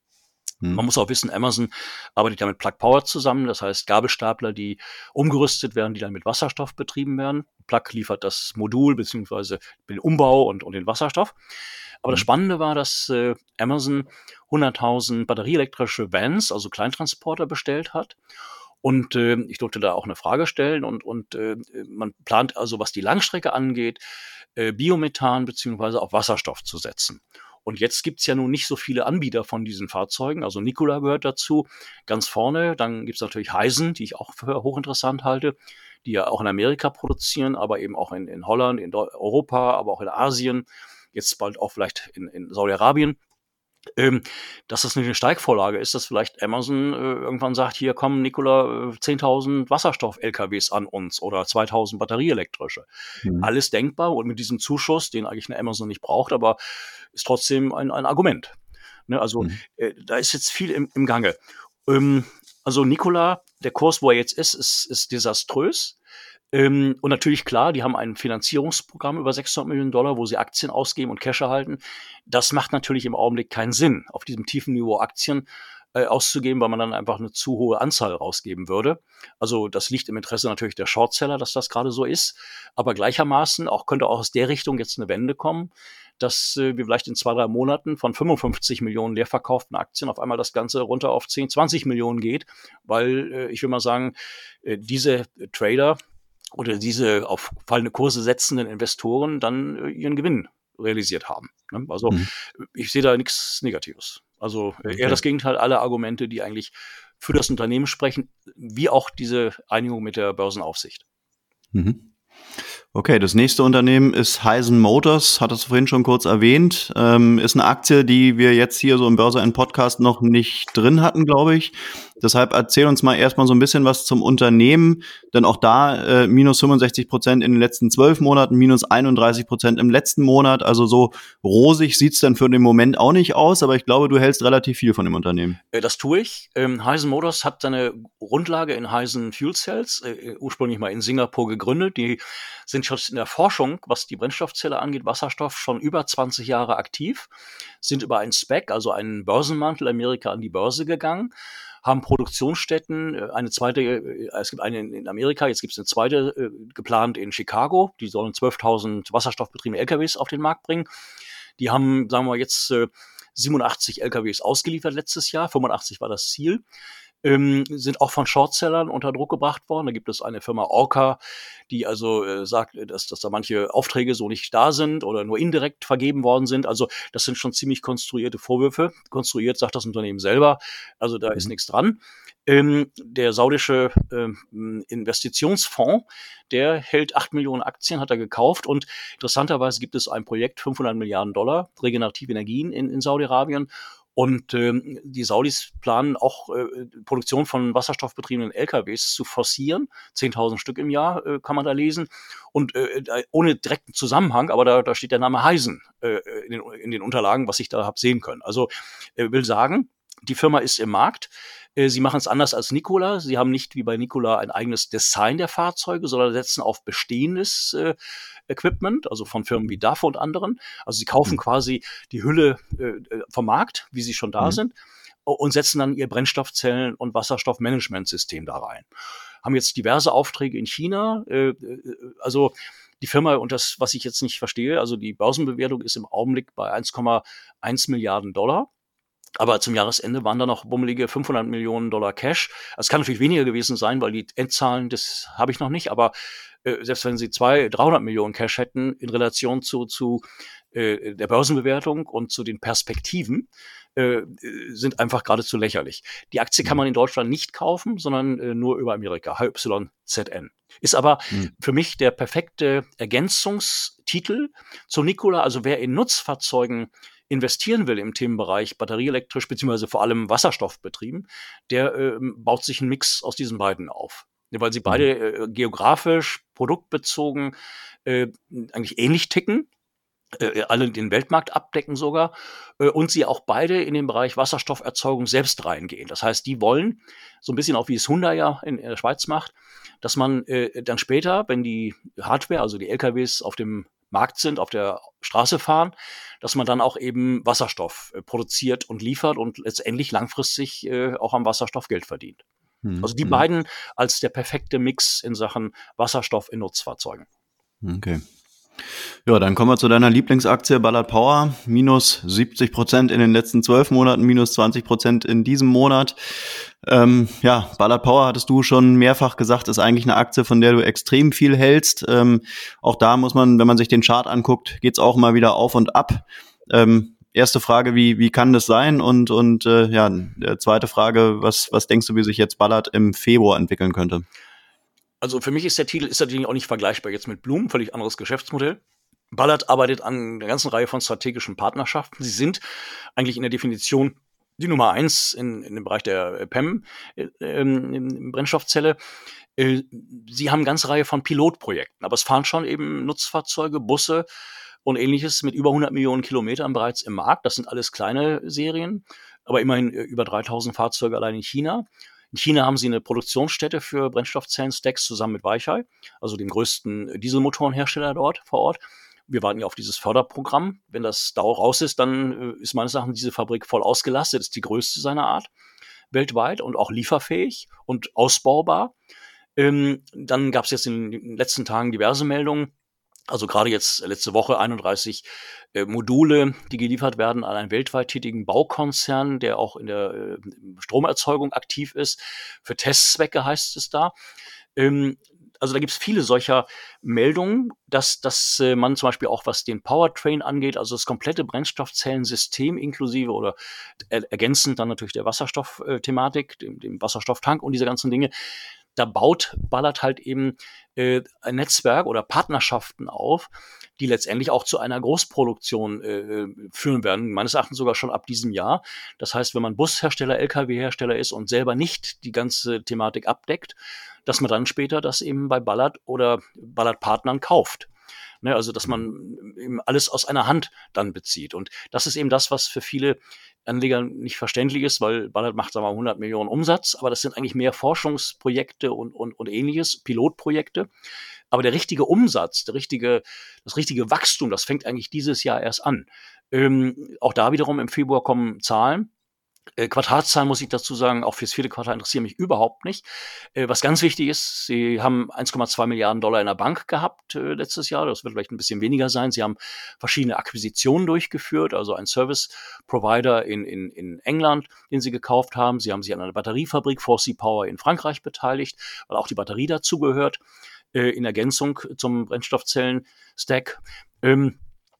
Hm. Man muss auch wissen, Amazon arbeitet ja mit Plug Power zusammen, das heißt Gabelstapler, die umgerüstet werden, die dann mit Wasserstoff betrieben werden. Plug liefert das Modul beziehungsweise den Umbau und, und den Wasserstoff. Aber das hm. Spannende war, dass äh, Amazon 100.000 batterieelektrische Vans, also Kleintransporter, bestellt hat und äh, ich durfte da auch eine Frage stellen und, und äh, man plant also, was die Langstrecke angeht, äh, Biomethan beziehungsweise auf Wasserstoff zu setzen. Und jetzt gibt's ja nun nicht so viele Anbieter von diesen Fahrzeugen. Also Nikola gehört dazu, ganz vorne. Dann gibt's natürlich Heisen, die ich auch für hochinteressant halte, die ja auch in Amerika produzieren, aber eben auch in, in Holland, in Europa, aber auch in Asien, jetzt bald auch vielleicht in, in Saudi-Arabien ähm, dass das eine Steigvorlage ist, dass vielleicht Amazon äh, irgendwann sagt, hier kommen, Nikola, äh, 10.000 Wasserstoff-LKWs an uns oder 2.000 batterieelektrische. Mhm. Alles denkbar und mit diesem Zuschuss, den eigentlich eine Amazon nicht braucht, aber ist trotzdem ein, ein Argument. Ne, also mhm. äh, da ist jetzt viel im, im Gange. Ähm, also Nikola, der Kurs, wo er jetzt ist, ist, ist desaströs. Ähm, und natürlich klar, die haben ein Finanzierungsprogramm über 600 Millionen Dollar, wo sie Aktien ausgeben und Cash erhalten. Das macht natürlich im Augenblick keinen Sinn, auf diesem tiefen Niveau Aktien äh, auszugeben, weil man dann einfach eine zu hohe Anzahl rausgeben würde. Also das liegt im Interesse natürlich der Shortseller, dass das gerade so ist. Aber gleichermaßen auch könnte auch aus der Richtung jetzt eine Wende kommen, dass äh, wir vielleicht in zwei, drei Monaten von 55 Millionen leer verkauften Aktien auf einmal das Ganze runter auf 10, 20 Millionen geht, weil äh, ich will mal sagen, äh, diese Trader, oder diese auf fallende Kurse setzenden Investoren dann äh, ihren Gewinn realisiert haben. Ne? Also mhm. ich sehe da nichts Negatives. Also äh, okay. eher das Gegenteil, alle Argumente, die eigentlich für das Unternehmen sprechen, wie auch diese Einigung mit der Börsenaufsicht. Mhm. Okay, das nächste Unternehmen ist Heisen Motors, hat es vorhin schon kurz erwähnt. Ähm, ist eine Aktie, die wir jetzt hier so im Börse ein Podcast noch nicht drin hatten, glaube ich. Deshalb erzähl uns mal erstmal so ein bisschen was zum Unternehmen, denn auch da äh, minus 65 Prozent in den letzten zwölf Monaten, minus 31 Prozent im letzten Monat. Also so rosig sieht's dann für den Moment auch nicht aus, aber ich glaube, du hältst relativ viel von dem Unternehmen. Äh, das tue ich. Ähm, Heisen Motors hat seine Grundlage in Heisen Fuel Cells, äh, ursprünglich mal in Singapur gegründet. Die sind schon in der Forschung, was die Brennstoffzelle angeht, Wasserstoff, schon über 20 Jahre aktiv, sind über einen Spec, also einen Börsenmantel Amerika an die Börse gegangen haben Produktionsstätten, äh, eine zweite, äh, es gibt eine in Amerika, jetzt gibt es eine zweite äh, geplant in Chicago, die sollen 12.000 wasserstoffbetriebene LKWs auf den Markt bringen. Die haben, sagen wir jetzt, 87 LKWs ausgeliefert letztes Jahr, 85 war das Ziel ähm, sind auch von Shortsellern unter Druck gebracht worden. Da gibt es eine Firma Orca, die also äh, sagt, dass, dass da manche Aufträge so nicht da sind oder nur indirekt vergeben worden sind. Also das sind schon ziemlich konstruierte Vorwürfe. Konstruiert sagt das Unternehmen selber. Also da mhm. ist nichts dran. Ähm, der saudische ähm, Investitionsfonds, der hält acht Millionen Aktien, hat er gekauft und interessanterweise gibt es ein Projekt, 500 Milliarden Dollar, regenerative Energien in, in Saudi-Arabien und ähm, die Saudis planen auch äh, Produktion von wasserstoffbetriebenen LKWs zu forcieren. 10.000 Stück im Jahr äh, kann man da lesen. Und äh, ohne direkten Zusammenhang, aber da, da steht der Name Heisen äh, in, den, in den Unterlagen, was ich da habe sehen können. Also äh, will sagen, die Firma ist im Markt. Äh, sie machen es anders als Nikola. Sie haben nicht wie bei Nikola ein eigenes Design der Fahrzeuge, sondern setzen auf bestehendes äh, Equipment, also von Firmen wie DAF und anderen. Also sie kaufen mhm. quasi die Hülle äh, äh, vom Markt, wie sie schon da mhm. sind, und setzen dann ihr Brennstoffzellen- und Wasserstoffmanagementsystem da rein. Haben jetzt diverse Aufträge in China. Äh, äh also die Firma und das, was ich jetzt nicht verstehe, also die Börsenbewertung ist im Augenblick bei 1,1 Milliarden Dollar. Aber zum Jahresende waren da noch bummelige 500 Millionen Dollar Cash. Es kann natürlich weniger gewesen sein, weil die Endzahlen, das habe ich noch nicht. Aber äh, selbst wenn sie zwei, 300 Millionen Cash hätten in Relation zu, zu äh, der Börsenbewertung und zu den Perspektiven, äh, sind einfach geradezu lächerlich. Die Aktie kann mhm. man in Deutschland nicht kaufen, sondern äh, nur über Amerika, HYZN. Ist aber mhm. für mich der perfekte Ergänzungstitel zu Nikola. Also wer in Nutzfahrzeugen investieren will im Themenbereich batterieelektrisch beziehungsweise vor allem Wasserstoffbetrieben, der äh, baut sich einen Mix aus diesen beiden auf. Weil sie beide mhm. äh, geografisch, produktbezogen äh, eigentlich ähnlich ticken, äh, alle den Weltmarkt abdecken sogar äh, und sie auch beide in den Bereich Wasserstofferzeugung selbst reingehen. Das heißt, die wollen so ein bisschen auch wie es Hyundai ja in der Schweiz macht, dass man äh, dann später, wenn die Hardware, also die LKWs auf dem Markt sind, auf der Straße fahren, dass man dann auch eben Wasserstoff äh, produziert und liefert und letztendlich langfristig äh, auch am Wasserstoff Geld verdient. Hm. Also die hm. beiden als der perfekte Mix in Sachen Wasserstoff in Nutzfahrzeugen. Okay. Ja, dann kommen wir zu deiner Lieblingsaktie Ballard Power. Minus 70 Prozent in den letzten zwölf Monaten, minus 20 Prozent in diesem Monat. Ähm, ja, Ballard Power hattest du schon mehrfach gesagt, ist eigentlich eine Aktie, von der du extrem viel hältst. Ähm, auch da muss man, wenn man sich den Chart anguckt, geht's auch mal wieder auf und ab. Ähm, erste Frage, wie, wie kann das sein? Und, und äh, ja, zweite Frage, was, was denkst du, wie sich jetzt Ballard im Februar entwickeln könnte? Also für mich ist der Titel ist natürlich auch nicht vergleichbar jetzt mit Bloom, völlig anderes Geschäftsmodell. Ballard arbeitet an einer ganzen Reihe von strategischen Partnerschaften. Sie sind eigentlich in der Definition die Nummer eins in, in dem Bereich der PEM, äh, ähm, Brennstoffzelle. Äh, sie haben eine ganze Reihe von Pilotprojekten, aber es fahren schon eben Nutzfahrzeuge, Busse und ähnliches mit über 100 Millionen Kilometern bereits im Markt. Das sind alles kleine Serien, aber immerhin äh, über 3000 Fahrzeuge allein in China. In China haben sie eine Produktionsstätte für Brennstoffzellen-Stacks zusammen mit Weichai, also dem größten Dieselmotorenhersteller dort vor Ort. Wir warten ja auf dieses Förderprogramm. Wenn das Dauer raus ist, dann äh, ist meines Erachtens diese Fabrik voll ausgelastet, ist die größte seiner Art weltweit und auch lieferfähig und ausbaubar. Ähm, dann gab es jetzt in den letzten Tagen diverse Meldungen, also gerade jetzt letzte Woche 31 äh, Module, die geliefert werden an einen weltweit tätigen Baukonzern, der auch in der äh, Stromerzeugung aktiv ist. Für Testzwecke heißt es da. Ähm, also da gibt es viele solcher Meldungen, dass, dass äh, man zum Beispiel auch was den Powertrain angeht, also das komplette Brennstoffzellensystem inklusive oder ergänzend dann natürlich der Wasserstoffthematik, dem, dem Wasserstofftank und diese ganzen Dinge, da baut Ballard halt eben äh, ein Netzwerk oder Partnerschaften auf, die letztendlich auch zu einer Großproduktion äh, führen werden, meines Erachtens sogar schon ab diesem Jahr. Das heißt, wenn man Bushersteller, Lkw-Hersteller ist und selber nicht die ganze Thematik abdeckt, dass man dann später das eben bei Ballard oder Ballard-Partnern kauft. Ne, also, dass man eben alles aus einer Hand dann bezieht. Und das ist eben das, was für viele Anlegern nicht verständlich ist, weil Ballard macht, sagen wir mal, 100 Millionen Umsatz, aber das sind eigentlich mehr Forschungsprojekte und, und, und ähnliches, Pilotprojekte. Aber der richtige Umsatz, der richtige, das richtige Wachstum, das fängt eigentlich dieses Jahr erst an. Ähm, auch da wiederum im Februar kommen Zahlen. Äh, Quartalszahlen muss ich dazu sagen, auch fürs vierte Quartal interessieren mich überhaupt nicht. Äh, was ganz wichtig ist, sie haben 1,2 Milliarden Dollar in der Bank gehabt äh, letztes Jahr. Das wird vielleicht ein bisschen weniger sein. Sie haben verschiedene Akquisitionen durchgeführt, also ein Service Provider in, in, in England, den sie gekauft haben. Sie haben sich an einer Batteriefabrik 4C Power in Frankreich beteiligt, weil auch die Batterie dazugehört, in Ergänzung zum Brennstoffzellen-Stack. Ähm,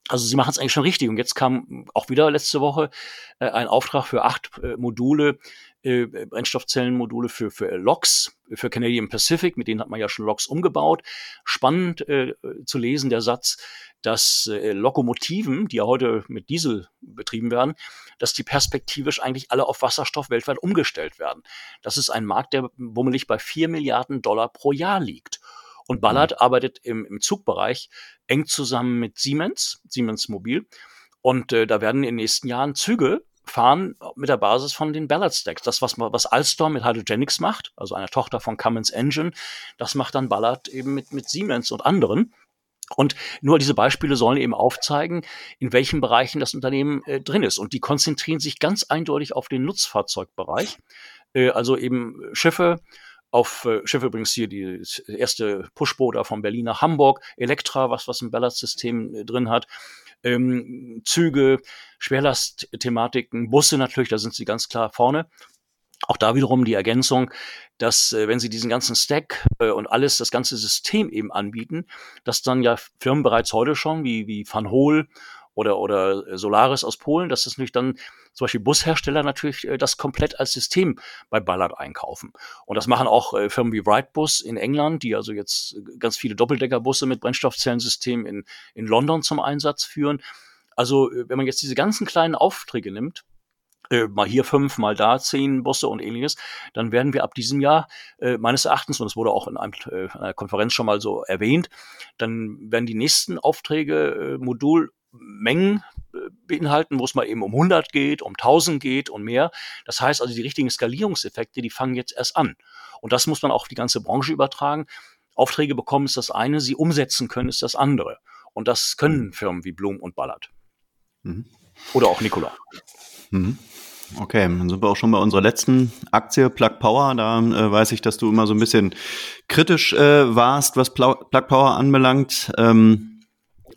also sie machen es eigentlich schon richtig. Und jetzt kam auch wieder letzte Woche äh, ein Auftrag für acht äh, Module, äh, Brennstoffzellenmodule für, für LOX, für Canadian Pacific, mit denen hat man ja schon LOX umgebaut. Spannend äh, zu lesen der Satz, dass äh, Lokomotiven, die ja heute mit Diesel betrieben werden, dass die perspektivisch eigentlich alle auf Wasserstoff weltweit umgestellt werden. Das ist ein Markt, der bummelig bei vier Milliarden Dollar pro Jahr liegt. Und Ballard mhm. arbeitet im, im Zugbereich eng zusammen mit Siemens, Siemens Mobil. Und äh, da werden in den nächsten Jahren Züge fahren mit der Basis von den Ballard Stacks. Das, was, was Alstom mit Hydrogenics macht, also einer Tochter von Cummins Engine, das macht dann Ballard eben mit, mit Siemens und anderen. Und nur diese Beispiele sollen eben aufzeigen, in welchen Bereichen das Unternehmen äh, drin ist. Und die konzentrieren sich ganz eindeutig auf den Nutzfahrzeugbereich. Äh, also eben Schiffe, auf äh, Schiff übrigens hier die erste Pushboot da von Berlin nach Hamburg, Elektra, was, was ein Ballastsystem äh, drin hat, ähm, Züge, Schwerlastthematiken, Busse natürlich, da sind sie ganz klar vorne. Auch da wiederum die Ergänzung, dass äh, wenn sie diesen ganzen Stack äh, und alles, das ganze System eben anbieten, dass dann ja Firmen bereits heute schon, wie, wie Van Hool oder, oder Solaris aus Polen, dass das natürlich dann zum Beispiel Bushersteller natürlich äh, das komplett als System bei Ballard einkaufen. Und das machen auch äh, Firmen wie Wrightbus in England, die also jetzt ganz viele Doppeldeckerbusse mit Brennstoffzellensystem in, in London zum Einsatz führen. Also äh, wenn man jetzt diese ganzen kleinen Aufträge nimmt, äh, mal hier fünf, mal da zehn Busse und ähnliches, dann werden wir ab diesem Jahr äh, meines Erachtens, und das wurde auch in einem, äh, einer Konferenz schon mal so erwähnt, dann werden die nächsten Aufträge äh, Modulmengen äh, beinhalten, wo es mal eben um 100 geht, um 1000 geht und mehr. Das heißt also, die richtigen Skalierungseffekte, die fangen jetzt erst an. Und das muss man auch auf die ganze Branche übertragen. Aufträge bekommen ist das eine, sie umsetzen können ist das andere. Und das können Firmen wie Blum und Ballard. Mhm. Oder auch Nikola. Mhm. Okay, dann sind wir auch schon bei unserer letzten Aktie, Plug Power. Da äh, weiß ich, dass du immer so ein bisschen kritisch äh, warst, was Plug Power anbelangt. Ähm,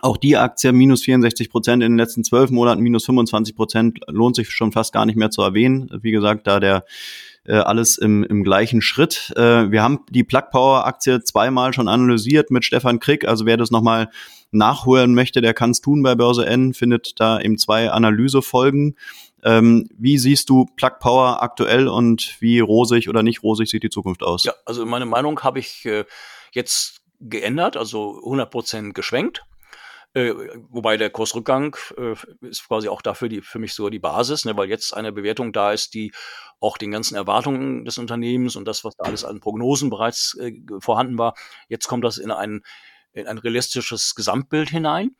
auch die Aktie minus 64 Prozent in den letzten zwölf Monaten, minus 25 Prozent, lohnt sich schon fast gar nicht mehr zu erwähnen. Wie gesagt, da der äh, alles im, im gleichen Schritt. Äh, wir haben die Plug Power Aktie zweimal schon analysiert mit Stefan Krick. Also wer das nochmal nachholen möchte, der kann es tun bei Börse N, findet da eben zwei Analysefolgen. Ähm, wie siehst du Plug Power aktuell und wie rosig oder nicht rosig sieht die Zukunft aus? Ja, also meine Meinung habe ich äh, jetzt geändert, also 100 Prozent geschwenkt. Äh, wobei der Kursrückgang äh, ist quasi auch dafür die, für mich so die Basis, ne, weil jetzt eine Bewertung da ist, die auch den ganzen Erwartungen des Unternehmens und das, was da alles an Prognosen bereits äh, vorhanden war, jetzt kommt das in ein, in ein realistisches Gesamtbild hinein.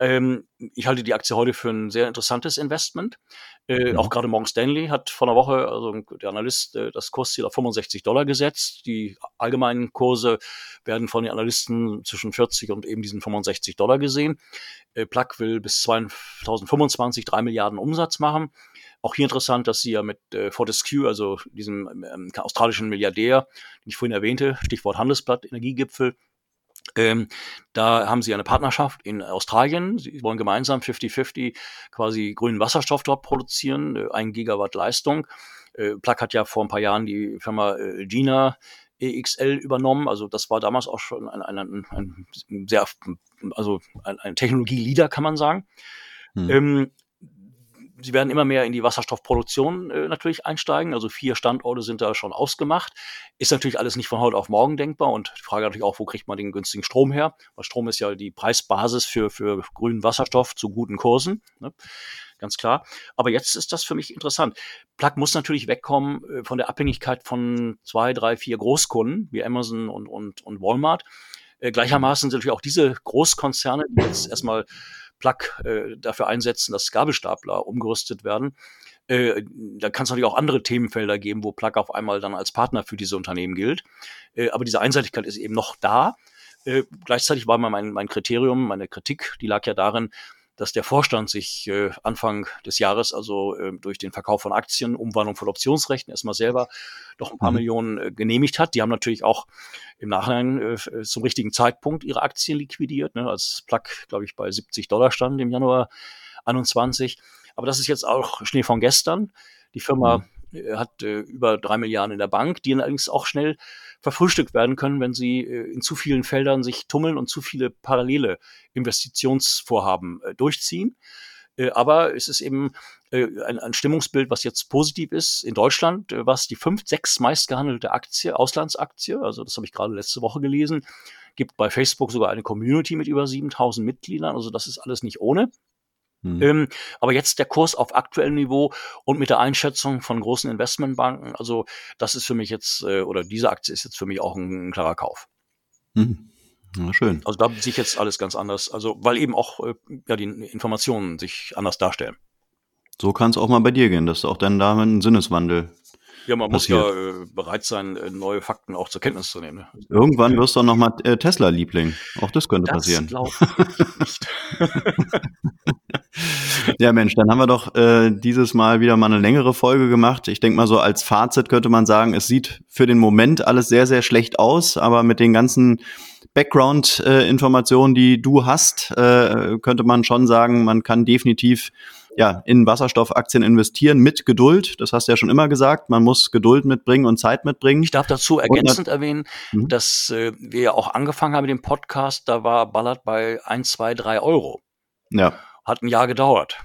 Ähm, ich halte die Aktie heute für ein sehr interessantes Investment. Äh, mhm. Auch gerade Morgan Stanley hat vor einer Woche, also der Analyst, äh, das Kursziel auf 65 Dollar gesetzt. Die allgemeinen Kurse werden von den Analysten zwischen 40 und eben diesen 65 Dollar gesehen. Äh, Plug will bis 2025 drei Milliarden Umsatz machen. Auch hier interessant, dass sie ja mit äh, Fortescue, also diesem ähm, australischen Milliardär, den ich vorhin erwähnte, Stichwort Handelsblatt, Energiegipfel, ähm, da haben sie eine Partnerschaft in Australien. Sie wollen gemeinsam 50-50 quasi grünen Wasserstoff dort produzieren, äh, ein Gigawatt Leistung. Äh, Plug hat ja vor ein paar Jahren die Firma äh, Gina EXL übernommen. Also das war damals auch schon ein, ein, ein, ein sehr, also ein, ein Technologie-Leader, kann man sagen. Hm. Ähm, sie werden immer mehr in die Wasserstoffproduktion äh, natürlich einsteigen. Also vier Standorte sind da schon ausgemacht. Ist natürlich alles nicht von heute auf morgen denkbar. Und die Frage natürlich auch, wo kriegt man den günstigen Strom her? Weil Strom ist ja die Preisbasis für, für grünen Wasserstoff zu guten Kursen. Ne? Ganz klar. Aber jetzt ist das für mich interessant. Plug muss natürlich wegkommen äh, von der Abhängigkeit von zwei, drei, vier Großkunden wie Amazon und, und, und Walmart. Äh, gleichermaßen sind natürlich auch diese Großkonzerne, die jetzt erstmal Plug äh, dafür einsetzen, dass Gabelstapler umgerüstet werden. Äh, da kann es natürlich auch andere Themenfelder geben, wo Plug auf einmal dann als Partner für diese Unternehmen gilt. Äh, aber diese Einseitigkeit ist eben noch da. Äh, gleichzeitig war mein, mein Kriterium, meine Kritik, die lag ja darin, dass der Vorstand sich äh, Anfang des Jahres also äh, durch den Verkauf von Aktien, Umwandlung von Optionsrechten erstmal selber doch ein paar mhm. Millionen äh, genehmigt hat. Die haben natürlich auch im Nachhinein äh, äh zum richtigen Zeitpunkt ihre Aktien liquidiert, ne, als Plug, glaube ich, bei 70 Dollar stand im Januar 21. Aber das ist jetzt auch Schnee von gestern. Die Firma mhm hat äh, über drei Milliarden in der Bank, die allerdings auch schnell verfrühstückt werden können, wenn sie äh, in zu vielen Feldern sich tummeln und zu viele parallele Investitionsvorhaben äh, durchziehen. Äh, aber es ist eben äh, ein, ein, Stimmungsbild, was jetzt positiv ist in Deutschland, äh, was die fünf, sechs meistgehandelte Aktie, Auslandsaktie, also das habe ich gerade letzte Woche gelesen, gibt bei Facebook sogar eine Community mit über 7000 Mitgliedern. Also das ist alles nicht ohne. Mhm. Ähm, aber jetzt der Kurs auf aktuellem Niveau und mit der Einschätzung von großen Investmentbanken, also das ist für mich jetzt, äh, oder diese Aktie ist jetzt für mich auch ein, ein klarer Kauf. Mhm. Na schön. Also da sich jetzt alles ganz anders, also weil eben auch äh, ja, die Informationen sich anders darstellen. So kann es auch mal bei dir gehen, dass du auch dann damit einen Sinneswandel ja, man passiert. muss ja äh, bereit sein, äh, neue Fakten auch zur Kenntnis zu nehmen. Ne? Irgendwann wirst du noch mal äh, Tesla-Liebling. Auch das könnte das passieren. Ich nicht. ja, Mensch, dann haben wir doch äh, dieses Mal wieder mal eine längere Folge gemacht. Ich denke mal so als Fazit könnte man sagen, es sieht für den Moment alles sehr, sehr schlecht aus, aber mit den ganzen Background-Informationen, äh, die du hast, äh, könnte man schon sagen, man kann definitiv ja, in Wasserstoffaktien investieren mit Geduld. Das hast du ja schon immer gesagt. Man muss Geduld mitbringen und Zeit mitbringen. Ich darf dazu ergänzend erwähnen, mhm. dass äh, wir ja auch angefangen haben mit dem Podcast. Da war Ballard bei 1, 2, 3 Euro. Ja. Hat ein Jahr gedauert.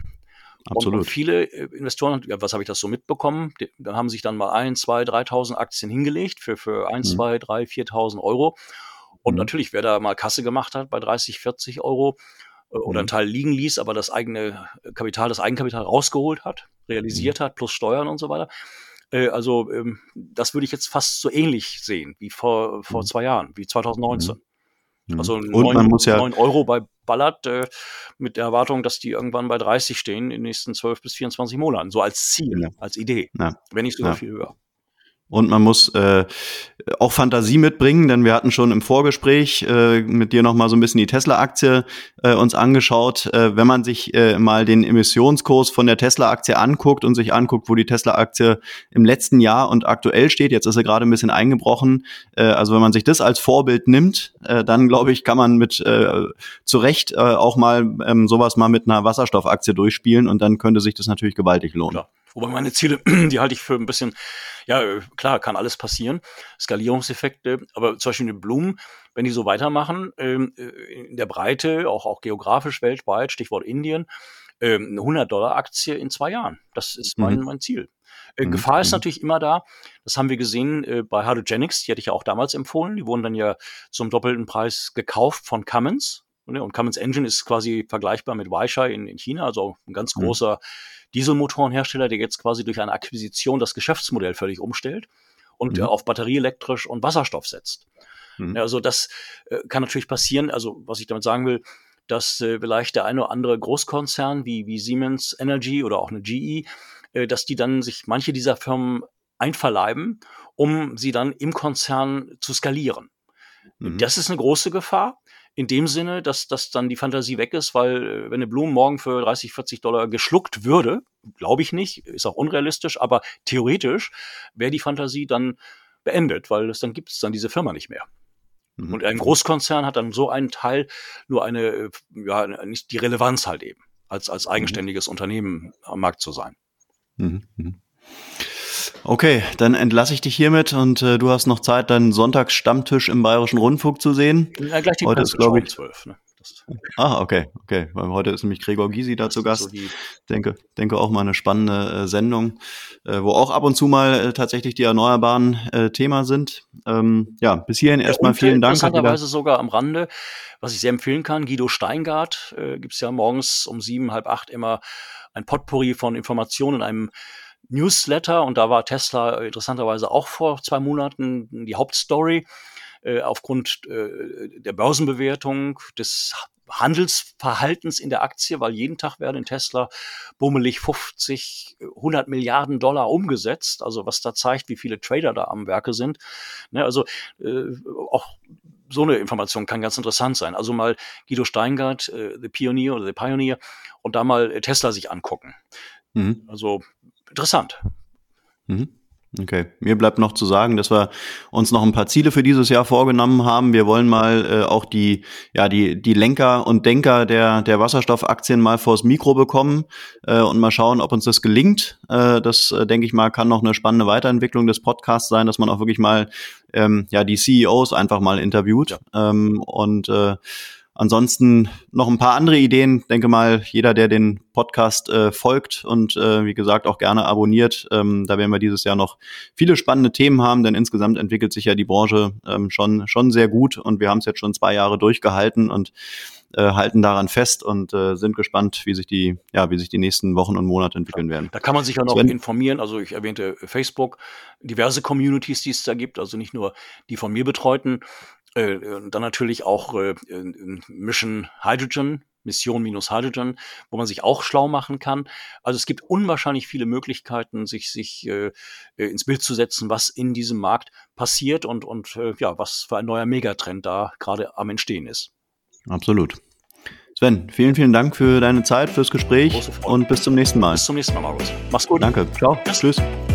Absolut. Und, viele äh, Investoren, was habe ich das so mitbekommen? Da haben sich dann mal 1, 2, 3.000 Aktien hingelegt für, für 1, mhm. 2, 3, 4.000 Euro. Und mhm. natürlich, wer da mal Kasse gemacht hat bei 30, 40 Euro, oder einen mhm. Teil liegen ließ, aber das eigene Kapital, das Eigenkapital rausgeholt hat, realisiert mhm. hat, plus Steuern und so weiter. Äh, also ähm, das würde ich jetzt fast so ähnlich sehen wie vor, vor mhm. zwei Jahren, wie 2019. Mhm. Also und 9, man muss ja 9 Euro bei Ballard äh, mit der Erwartung, dass die irgendwann bei 30 stehen in den nächsten 12 bis 24 Monaten, so als Ziel, ja. als Idee, ja. wenn nicht sogar ja. viel höher. Und man muss äh, auch Fantasie mitbringen, denn wir hatten schon im Vorgespräch äh, mit dir noch mal so ein bisschen die Tesla-Aktie äh, uns angeschaut. Äh, wenn man sich äh, mal den Emissionskurs von der Tesla-Aktie anguckt und sich anguckt, wo die Tesla-Aktie im letzten Jahr und aktuell steht, jetzt ist sie gerade ein bisschen eingebrochen. Äh, also wenn man sich das als Vorbild nimmt, äh, dann glaube ich, kann man mit äh, zu Recht äh, auch mal ähm, sowas mal mit einer Wasserstoffaktie durchspielen und dann könnte sich das natürlich gewaltig lohnen. Klar. Wobei meine Ziele, die halte ich für ein bisschen, ja, klar, kann alles passieren, Skalierungseffekte, aber zum Beispiel die Blumen, wenn die so weitermachen, ähm, äh, in der Breite, auch, auch geografisch weltweit, Stichwort Indien, ähm, eine 100-Dollar-Aktie in zwei Jahren. Das ist mein, mhm. mein Ziel. Äh, mhm. Gefahr ist mhm. natürlich immer da. Das haben wir gesehen äh, bei Hydrogenics, die hatte ich ja auch damals empfohlen. Die wurden dann ja zum doppelten Preis gekauft von Cummins. Und Cummins Engine ist quasi vergleichbar mit Weichai in, in China, also ein ganz mhm. Dieselmotorenhersteller, der jetzt quasi durch eine Akquisition das Geschäftsmodell völlig umstellt und mhm. auf batterieelektrisch und Wasserstoff setzt. Mhm. Also das äh, kann natürlich passieren. Also was ich damit sagen will, dass äh, vielleicht der eine oder andere Großkonzern wie, wie Siemens Energy oder auch eine GE, äh, dass die dann sich manche dieser Firmen einverleiben, um sie dann im Konzern zu skalieren. Mhm. Das ist eine große Gefahr in dem Sinne, dass, dass dann die Fantasie weg ist, weil äh, wenn eine Blume morgen für 30, 40 Dollar geschluckt würde, glaube ich nicht, ist auch unrealistisch, aber theoretisch wäre die Fantasie dann beendet, weil es dann gibt es dann diese Firma nicht mehr. Mhm. Und ein Großkonzern hat dann so einen Teil nur eine, äh, ja, nicht die Relevanz halt eben, als, als mhm. eigenständiges mhm. Unternehmen am Markt zu sein. Mhm. Okay, dann entlasse ich dich hiermit und äh, du hast noch Zeit, deinen Sonntagsstammtisch im Bayerischen Rundfunk zu sehen. Ja, gleich die heute ist, glaube ich, 12, ne? Ah, okay, okay. Weil heute ist nämlich Gregor Gysi da zu Gast. So denke, denke auch mal eine spannende äh, Sendung, äh, wo auch ab und zu mal äh, tatsächlich die Erneuerbaren äh, Thema sind. Ähm, ja, bis hierhin ja, erstmal vielen Dank. Interessanterweise sogar am Rande, was ich sehr empfehlen kann, Guido Steingart äh, gibt es ja morgens um sieben, halb acht immer ein Potpourri von Informationen in einem Newsletter und da war Tesla interessanterweise auch vor zwei Monaten die Hauptstory äh, aufgrund äh, der Börsenbewertung des Handelsverhaltens in der Aktie, weil jeden Tag werden in Tesla bummelig 50, 100 Milliarden Dollar umgesetzt. Also was da zeigt, wie viele Trader da am Werke sind. Ne, also äh, auch so eine Information kann ganz interessant sein. Also mal Guido Steingart, äh, The Pioneer oder The Pioneer und da mal Tesla sich angucken. Mhm. Also interessant. Mhm. Okay, mir bleibt noch zu sagen, dass wir uns noch ein paar Ziele für dieses Jahr vorgenommen haben. Wir wollen mal äh, auch die, ja, die, die Lenker und Denker der, der Wasserstoffaktien mal vors Mikro bekommen äh, und mal schauen, ob uns das gelingt. Äh, das, äh, denke ich mal, kann noch eine spannende Weiterentwicklung des Podcasts sein, dass man auch wirklich mal ähm, ja, die CEOs einfach mal interviewt. Ja. Ähm, und äh, Ansonsten noch ein paar andere Ideen. Denke mal, jeder, der den Podcast äh, folgt und äh, wie gesagt auch gerne abonniert, ähm, da werden wir dieses Jahr noch viele spannende Themen haben, denn insgesamt entwickelt sich ja die Branche ähm, schon schon sehr gut und wir haben es jetzt schon zwei Jahre durchgehalten und äh, halten daran fest und äh, sind gespannt, wie sich die ja wie sich die nächsten Wochen und Monate entwickeln werden. Da kann man sich ja noch informieren. Also ich erwähnte Facebook, diverse Communities, die es da gibt, also nicht nur die von mir betreuten äh, dann natürlich auch äh, Mission Hydrogen, Mission minus Hydrogen, wo man sich auch schlau machen kann. Also es gibt unwahrscheinlich viele Möglichkeiten, sich, sich äh, äh, ins Bild zu setzen, was in diesem Markt passiert und, und äh, ja, was für ein neuer Megatrend da gerade am Entstehen ist. Absolut. Sven, vielen, vielen Dank für deine Zeit, fürs Gespräch und bis zum nächsten Mal. Bis zum nächsten Mal, Markus. Mach's gut. Danke. Ciao. Tschüss. Tschüss.